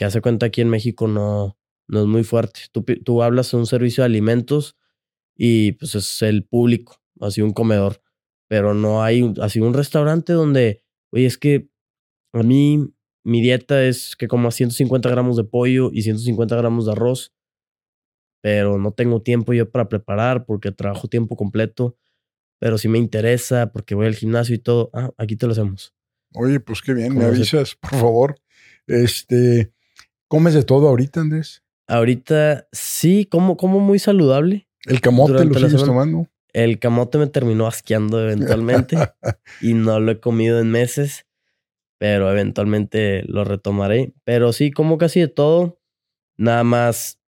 que hace cuenta aquí en México no, no es muy fuerte. Tú, tú hablas de un servicio de alimentos y pues es el público, así un comedor, pero no hay así un restaurante donde, oye, es que a mí mi dieta es que como 150 gramos de pollo y 150 gramos de arroz, pero no tengo tiempo yo para preparar porque trabajo tiempo completo, pero sí me interesa porque voy al gimnasio y todo. Ah, aquí te lo hacemos. Oye, pues qué bien, me ¿Cómo se- avisas, por favor. Este, ¿comes de todo ahorita, Andrés? Ahorita sí, como, como muy saludable. ¿El camote Durante lo sigues semana. tomando? El camote me terminó asqueando eventualmente [laughs] y no lo he comido en meses, pero eventualmente lo retomaré. Pero sí, como casi de todo. Nada más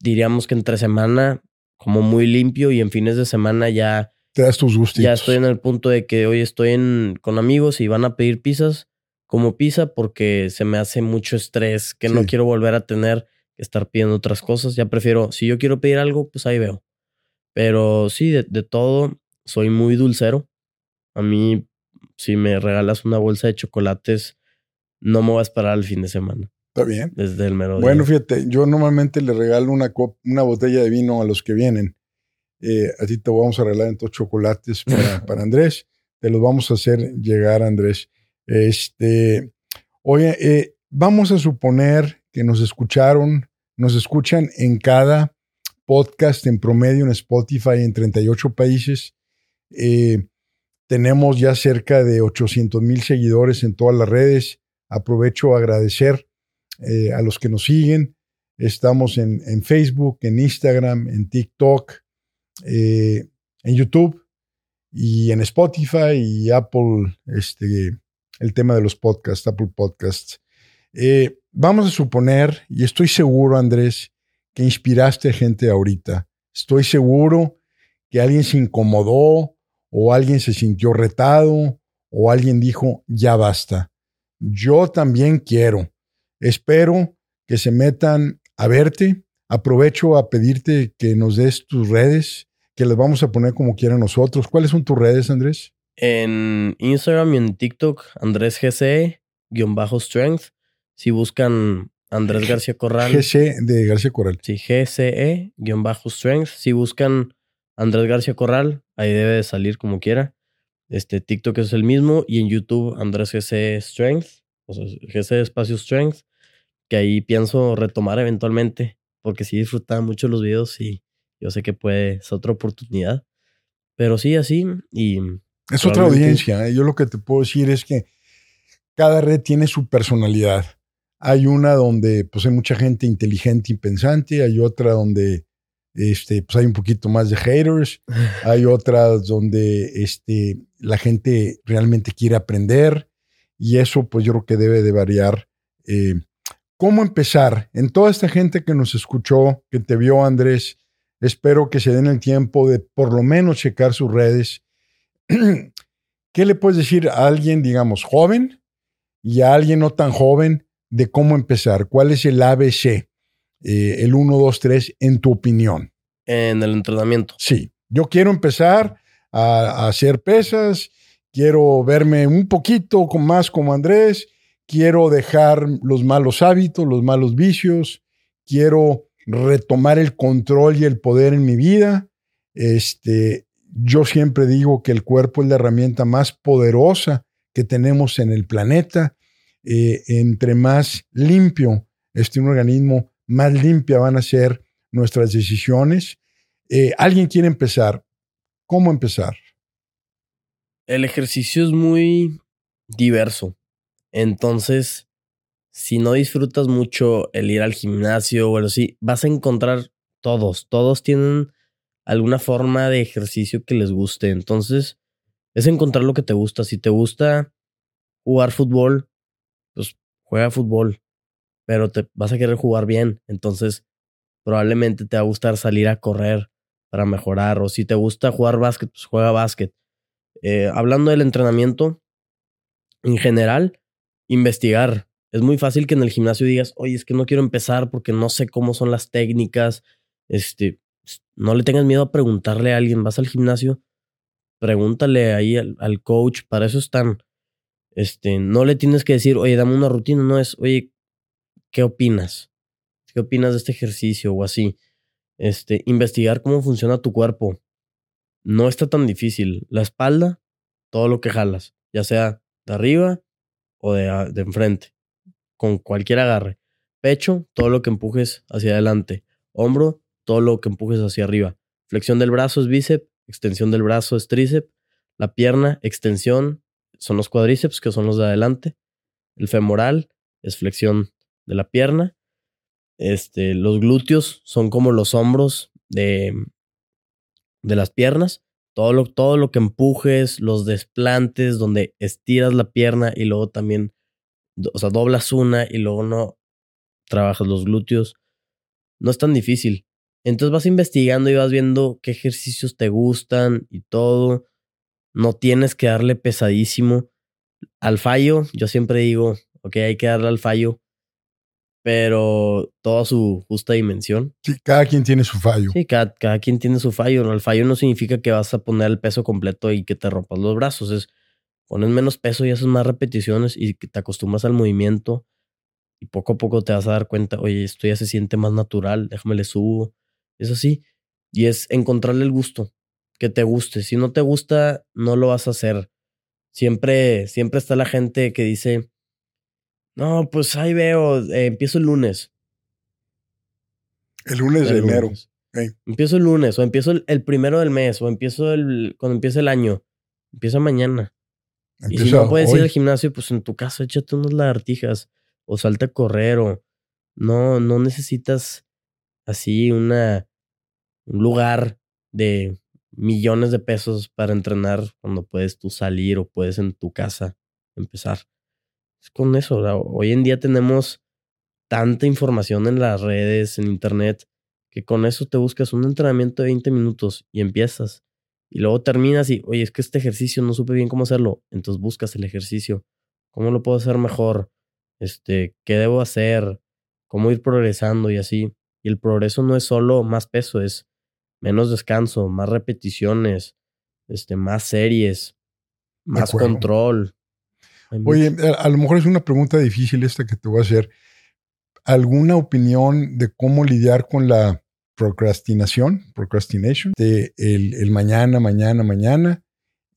diríamos que entre semana como muy limpio y en fines de semana ya, Te das tus gustitos. ya estoy en el punto de que hoy estoy en, con amigos y van a pedir pizzas como pizza porque se me hace mucho estrés que no quiero volver a tener que estar pidiendo otras cosas. Ya prefiero, si yo quiero pedir algo, pues ahí veo. Pero sí, de, de todo, soy muy dulcero. A mí, si me regalas una bolsa de chocolates, no me voy a esperar al fin de semana, Está bien. desde el mero Bueno, día. fíjate, yo normalmente le regalo una, cop- una botella de vino a los que vienen. Eh, a ti te vamos a regalar entonces chocolates para, [laughs] para Andrés. Te los vamos a hacer llegar, Andrés. Este, oye, eh, vamos a suponer que nos escucharon, nos escuchan en cada podcast en promedio en Spotify en 38 países. Eh, tenemos ya cerca de 800 mil seguidores en todas las redes. Aprovecho a agradecer eh, a los que nos siguen. Estamos en, Facebook, en Instagram, en TikTok, en YouTube y en Spotify y Apple, este, el tema de los podcasts, Apple Podcasts. Eh, vamos a suponer, y estoy seguro, Andrés, que inspiraste a gente ahorita. Estoy seguro que alguien se incomodó o alguien se sintió retado o alguien dijo, ya basta. Yo también quiero. Espero que se metan a verte. Aprovecho a pedirte que nos des tus redes, que las vamos a poner como quieran nosotros. ¿Cuáles son tus redes, Andrés? En Instagram y en TikTok, Andrés GCE, guion bajo strength. Si buscan Andrés García Corral. GC de García Corral. Sí, GCE, guion bajo strength. Si buscan Andrés García Corral, ahí debe de salir como quiera. Este TikTok es el mismo. Y en YouTube, Andrés GCE Strength. O sea, GCE espacio strength. Que ahí pienso retomar eventualmente. Porque sí disfrutaba mucho los videos y yo sé que puede, es otra oportunidad. Pero sí, así. Y Es otra audiencia. ¿eh? Yo lo que te puedo decir es que cada red tiene su personalidad. Hay una donde pues, hay mucha gente inteligente y pensante, hay otra donde este, pues, hay un poquito más de haters, [laughs] hay otras donde este, la gente realmente quiere aprender y eso pues yo creo que debe de variar. Eh, ¿Cómo empezar? En toda esta gente que nos escuchó, que te vio Andrés, espero que se den el tiempo de por lo menos checar sus redes. [clears throat] ¿Qué le puedes decir a alguien, digamos, joven y a alguien no tan joven de cómo empezar? ¿Cuál es el ABC? Eh, el 1, 2, 3, en tu opinión. En el entrenamiento. Sí, yo quiero empezar a, hacer pesas, quiero verme un poquito más como Andrés, quiero dejar los malos hábitos, los malos vicios, quiero retomar el control y el poder en mi vida. Este, yo siempre digo que el cuerpo es la herramienta más poderosa que tenemos en el planeta. Eh, entre más limpio esté un organismo, más limpia van a ser nuestras decisiones. Eh, ¿Alguien quiere empezar? ¿Cómo empezar? El ejercicio es muy diverso. Entonces, si no disfrutas mucho el ir al gimnasio o algo así, vas a encontrar todos. Todos tienen alguna forma de ejercicio que les guste. Entonces, es encontrar lo que te gusta. Si te gusta jugar fútbol, pues juega fútbol. Pero te vas a querer jugar bien. Entonces, probablemente te va a gustar salir a correr para mejorar. O si te gusta jugar básquet, pues juega básquet. Eh, hablando del entrenamiento, en general, investigar. Es muy fácil que en el gimnasio digas, oye, es que no quiero empezar porque no sé cómo son las técnicas. Este, no le tengas miedo a preguntarle a alguien. Vas al gimnasio, pregúntale ahí al, coach. Para eso están. Este, no le tienes que decir, oye, dame una rutina. No es, oye, ¿qué opinas? ¿Qué opinas de este ejercicio o así? Este, investigar cómo funciona tu cuerpo. No está tan difícil. La espalda, todo lo que jalas, ya sea de arriba o de, de enfrente, con cualquier agarre. Pecho, todo lo que empujes hacia adelante. Hombro, todo lo que empujes hacia arriba. Flexión del brazo es bíceps, extensión del brazo es tríceps. La pierna, extensión, son los cuadríceps, que son los de adelante. El femoral es flexión de la pierna. Este, los glúteos son como los hombros de, de las piernas. Todo lo, todo lo que empujes, los desplantes, donde estiras la pierna y luego también, o sea, doblas una y luego no trabajas los glúteos. No es tan difícil. Entonces vas investigando y vas viendo qué ejercicios te gustan y todo. No tienes que darle pesadísimo. Al fallo, yo siempre digo, ok, hay que darle al fallo pero toda su justa dimensión. Sí, cada quien tiene su fallo. Sí, cada, cada quien tiene su fallo. El fallo no significa que vas a poner el peso completo y que te rompas los brazos. Es pones menos peso y haces más repeticiones y te acostumbras al movimiento y poco a poco te vas a dar cuenta, oye, esto ya se siente más natural, déjame le subo. Es así. Y es encontrarle el gusto, que te guste. Si no te gusta, no lo vas a hacer. Siempre, siempre está la gente que dice, no, pues ahí veo, eh, empiezo el lunes. El lunes de enero. Empiezo el lunes, o empiezo el, primero del mes, o empiezo el, cuando empiece el año. Empieza mañana. y si no puedes ir al gimnasio, pues en tu casa échate unas lagartijas, o salta a correr, o no, no necesitas así una, un lugar de millones de pesos para entrenar cuando puedes tú salir o puedes en tu casa empezar es con eso. Hoy en día tenemos tanta información en las redes, en internet, que con eso te buscas un entrenamiento de 20 minutos y empiezas. Y luego terminas y, oye, es que este ejercicio no supe bien cómo hacerlo. Entonces buscas el ejercicio. ¿Cómo lo puedo hacer mejor? Este, ¿qué debo hacer? ¿Cómo ir progresando y así? Y el progreso no es solo más peso, es menos descanso, más repeticiones, este, más series, más control, Oye, a, lo mejor es una pregunta difícil esta que te voy a hacer. ¿Alguna opinión de cómo lidiar con la procrastinación, procrastination, de el, mañana, mañana, mañana,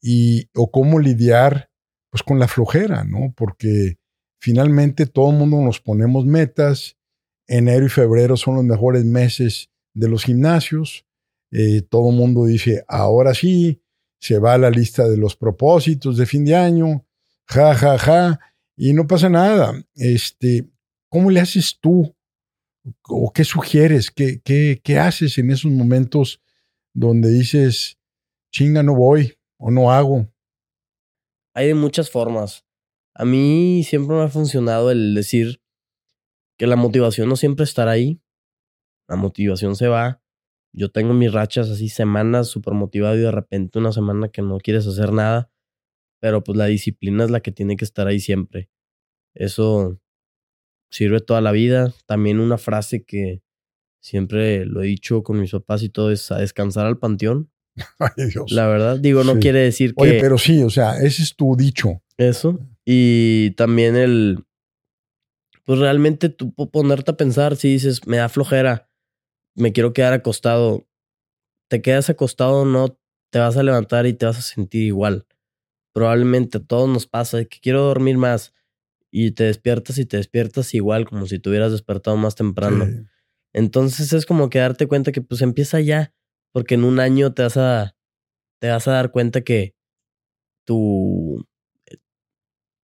y o cómo lidiar pues con la flojera, ¿no? Porque finalmente todo el mundo nos ponemos metas. Enero y febrero son los mejores meses de los gimnasios. Eh, todo el mundo dice, ahora sí, se va a la lista de los propósitos de fin de año, ja, ja, ja, y no pasa nada. Este, ¿Cómo le haces tú? ¿O qué sugieres? ¿Qué, qué, qué haces en esos momentos donde dices, chinga, no voy o no hago? Hay de muchas formas. A mí siempre me ha funcionado el decir que la motivación no siempre estará ahí. La motivación se va. Yo tengo mis rachas así, semanas súper motivado y de repente una semana que no quieres hacer nada. Pero pues la disciplina es la que tiene que estar ahí siempre. Eso sirve toda la vida. También una frase que siempre lo he dicho con mis papás y todo es a descansar al panteón. [laughs] Ay, Dios. La verdad, digo, no Sí. quiere decir que... Oye, pero sí, o sea, ese es tu dicho. Eso. Y también el. Pues realmente tú po- ponerte a pensar, si dices, me da flojera, me quiero quedar acostado. Te quedas acostado, no te vas a levantar y te vas a sentir igual. Probablemente a todos nos pasa de que quiero dormir más y te despiertas y te despiertas igual, como si te hubieras despertado más temprano. Sí. Entonces es como que darte cuenta que pues empieza ya, porque en un año te vas a, te vas a dar cuenta que tu,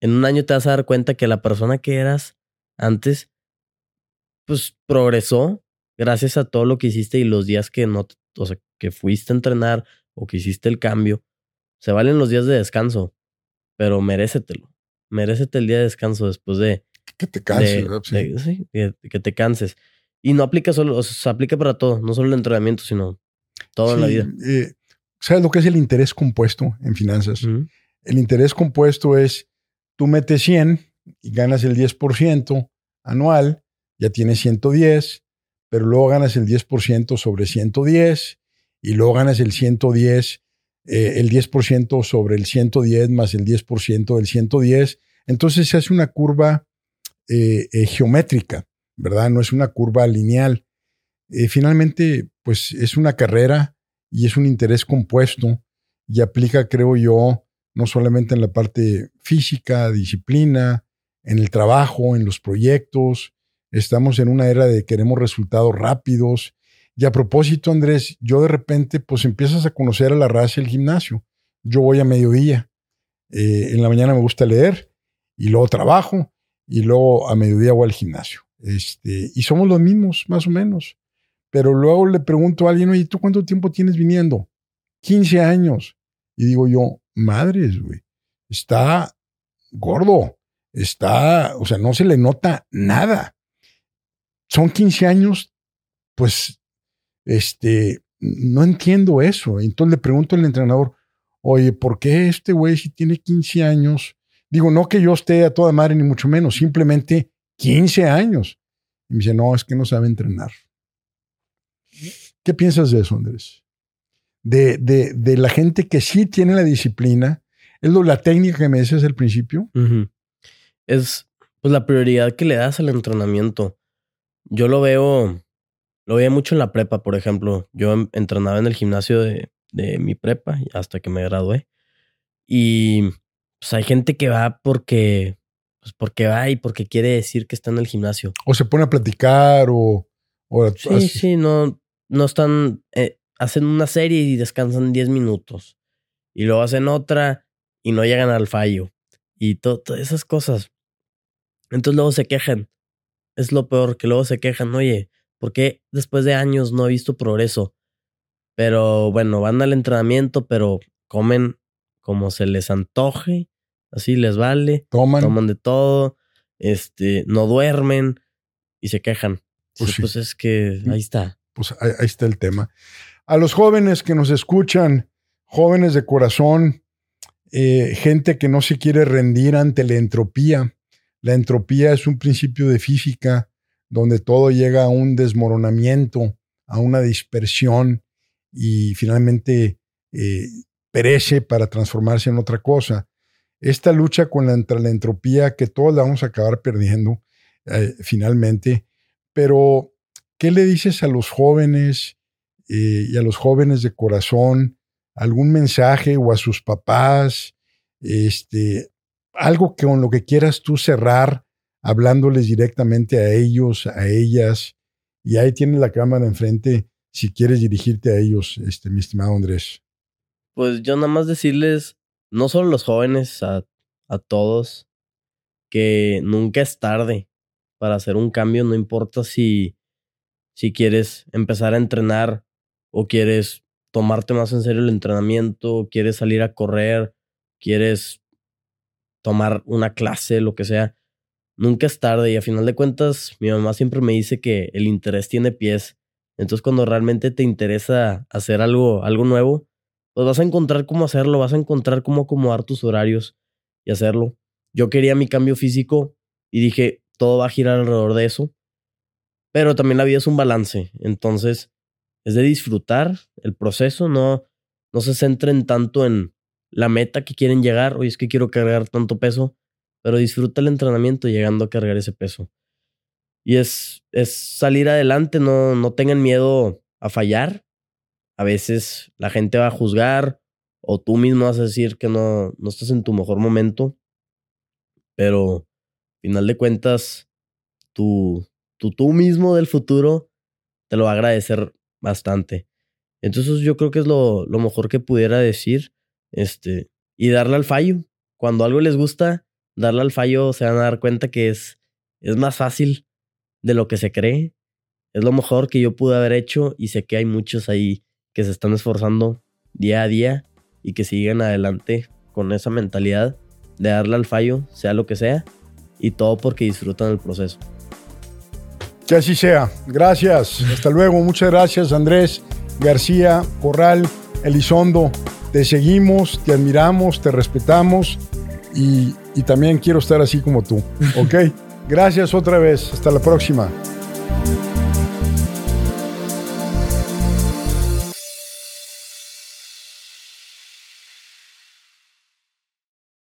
en un año te vas a dar cuenta que la persona que eras antes, pues progresó gracias a todo lo que hiciste y los días que no, o sea, que fuiste a entrenar o que hiciste el cambio. Se valen los días de descanso, pero merécetelo. Merécete el día de descanso después de, Que te canses, de- ¿verdad? Sí. de- sí, que, que te canses. Y no aplica solo, o sea, se aplica para todo, no solo el entrenamiento, sino todo en la vida. eh, ¿Sabes lo que es el interés compuesto en finanzas? El interés compuesto es, tú metes 100 y ganas el 10% anual, ya tienes 110, pero luego ganas el 10% sobre 110 y luego ganas el 110, eh, el 10% sobre el 110 más el 10% del 110. Entonces se hace una curva eh, eh, geométrica, ¿verdad? No es una curva lineal. Finalmente, pues es una carrera y es un interés compuesto y aplica, creo yo, no solamente en la parte física, disciplina, en el trabajo, en los proyectos. Estamos en una era de queremos resultados rápidos. Y a propósito, Andrés, yo de repente, pues empiezas a conocer a la raza del gimnasio. Yo voy a mediodía. Eh, en la mañana me gusta leer y luego trabajo y luego a mediodía voy al gimnasio. Este, y somos los mismos, más o menos. Pero luego le pregunto a alguien, oye, ¿tú cuánto tiempo tienes viniendo? 15 años. Y digo yo, madres, güey, está gordo, está, o sea, no se le nota nada. Son 15 años, pues, este, no entiendo eso. Entonces le pregunto al entrenador, oye, ¿por qué este güey si tiene 15 años? Digo, no que yo esté a toda madre, ni mucho menos, simplemente 15 años. Y me dice, no, es que no sabe entrenar. ¿Qué piensas de eso, Andrés? De, de, de la gente que sí tiene la disciplina, es lo, la técnica que me decías al principio. Es pues la prioridad que le das al entrenamiento. Yo lo veo, lo veía mucho en la prepa, por ejemplo. Yo entrenaba en el gimnasio de, de mi prepa hasta que me gradué. Y pues hay gente que va porque, pues porque va y porque quiere decir que está en el gimnasio. O se pone a platicar o... o Sí, así. sí, no, no están, eh, hacen una serie y descansan 10 minutos. Y luego hacen otra y no llegan al fallo. Y to- todas esas cosas. Entonces luego se quejan. Es lo peor, que luego se quejan. Oye, ¿por qué después de años no he visto progreso? Pero bueno, van al entrenamiento, pero comen como se les antoje. Así les vale. Toman. Toman de todo. Este, no duermen y se quejan. Pues Sí, pues es que ahí está. Pues ahí, ahí está el tema. A los jóvenes que nos escuchan, jóvenes de corazón, eh, gente que no se quiere rendir ante la entropía. La entropía es un principio de física donde todo llega a un desmoronamiento, a una dispersión y finalmente eh, perece para transformarse en otra cosa. Esta lucha contra la entropía que todos la vamos a acabar perdiendo eh, finalmente, pero ¿qué le dices a los jóvenes eh, y a los jóvenes de corazón? ¿Algún mensaje o a sus papás? Este, algo que con lo que quieras tú cerrar, hablándoles directamente a ellos, a ellas. Y ahí tienes la cámara enfrente si quieres dirigirte a ellos, este, mi estimado Andrés. Pues yo nada más decirles, no solo a los jóvenes, a, a todos, que nunca es tarde para hacer un cambio, no importa si, si quieres empezar a entrenar o quieres tomarte más en serio el entrenamiento, quieres salir a correr, quieres tomar una clase, lo que sea. Nunca es tarde y a final de cuentas mi mamá siempre me dice que el interés tiene pies. Entonces cuando realmente te interesa hacer algo, algo nuevo, pues vas a encontrar cómo hacerlo, vas a encontrar cómo acomodar tus horarios y hacerlo. Yo quería mi cambio físico y dije, todo va a girar alrededor de eso. Pero también la vida es un balance. Entonces, es de disfrutar el proceso, no, no se centren tanto en la meta que quieren llegar. Oye, es que quiero cargar tanto peso, pero disfruta el entrenamiento llegando a cargar ese peso. Y es, es salir adelante, no, no tengan miedo a fallar. A veces la gente va a juzgar o tú mismo vas a decir que no, no estás en tu mejor momento, pero final de cuentas, tu, tu tú mismo del futuro te lo va a agradecer bastante. Entonces yo creo que es lo, lo mejor que pudiera decir. Este, y darle al fallo. Cuando algo les gusta, darle al fallo se van a dar cuenta que es, es más fácil de lo que se cree. Es lo mejor que yo pude haber hecho y sé que hay muchos ahí que se están esforzando día a día y que siguen adelante con esa mentalidad de darle al fallo, sea lo que sea, y todo porque disfrutan el proceso. Que así sea. Gracias. Hasta luego. Muchas gracias, Andrés García Corral Elizondo. Te seguimos, te admiramos, te respetamos y, y también quiero estar así como tú. ¿Ok? [laughs] Gracias otra vez. Hasta la próxima.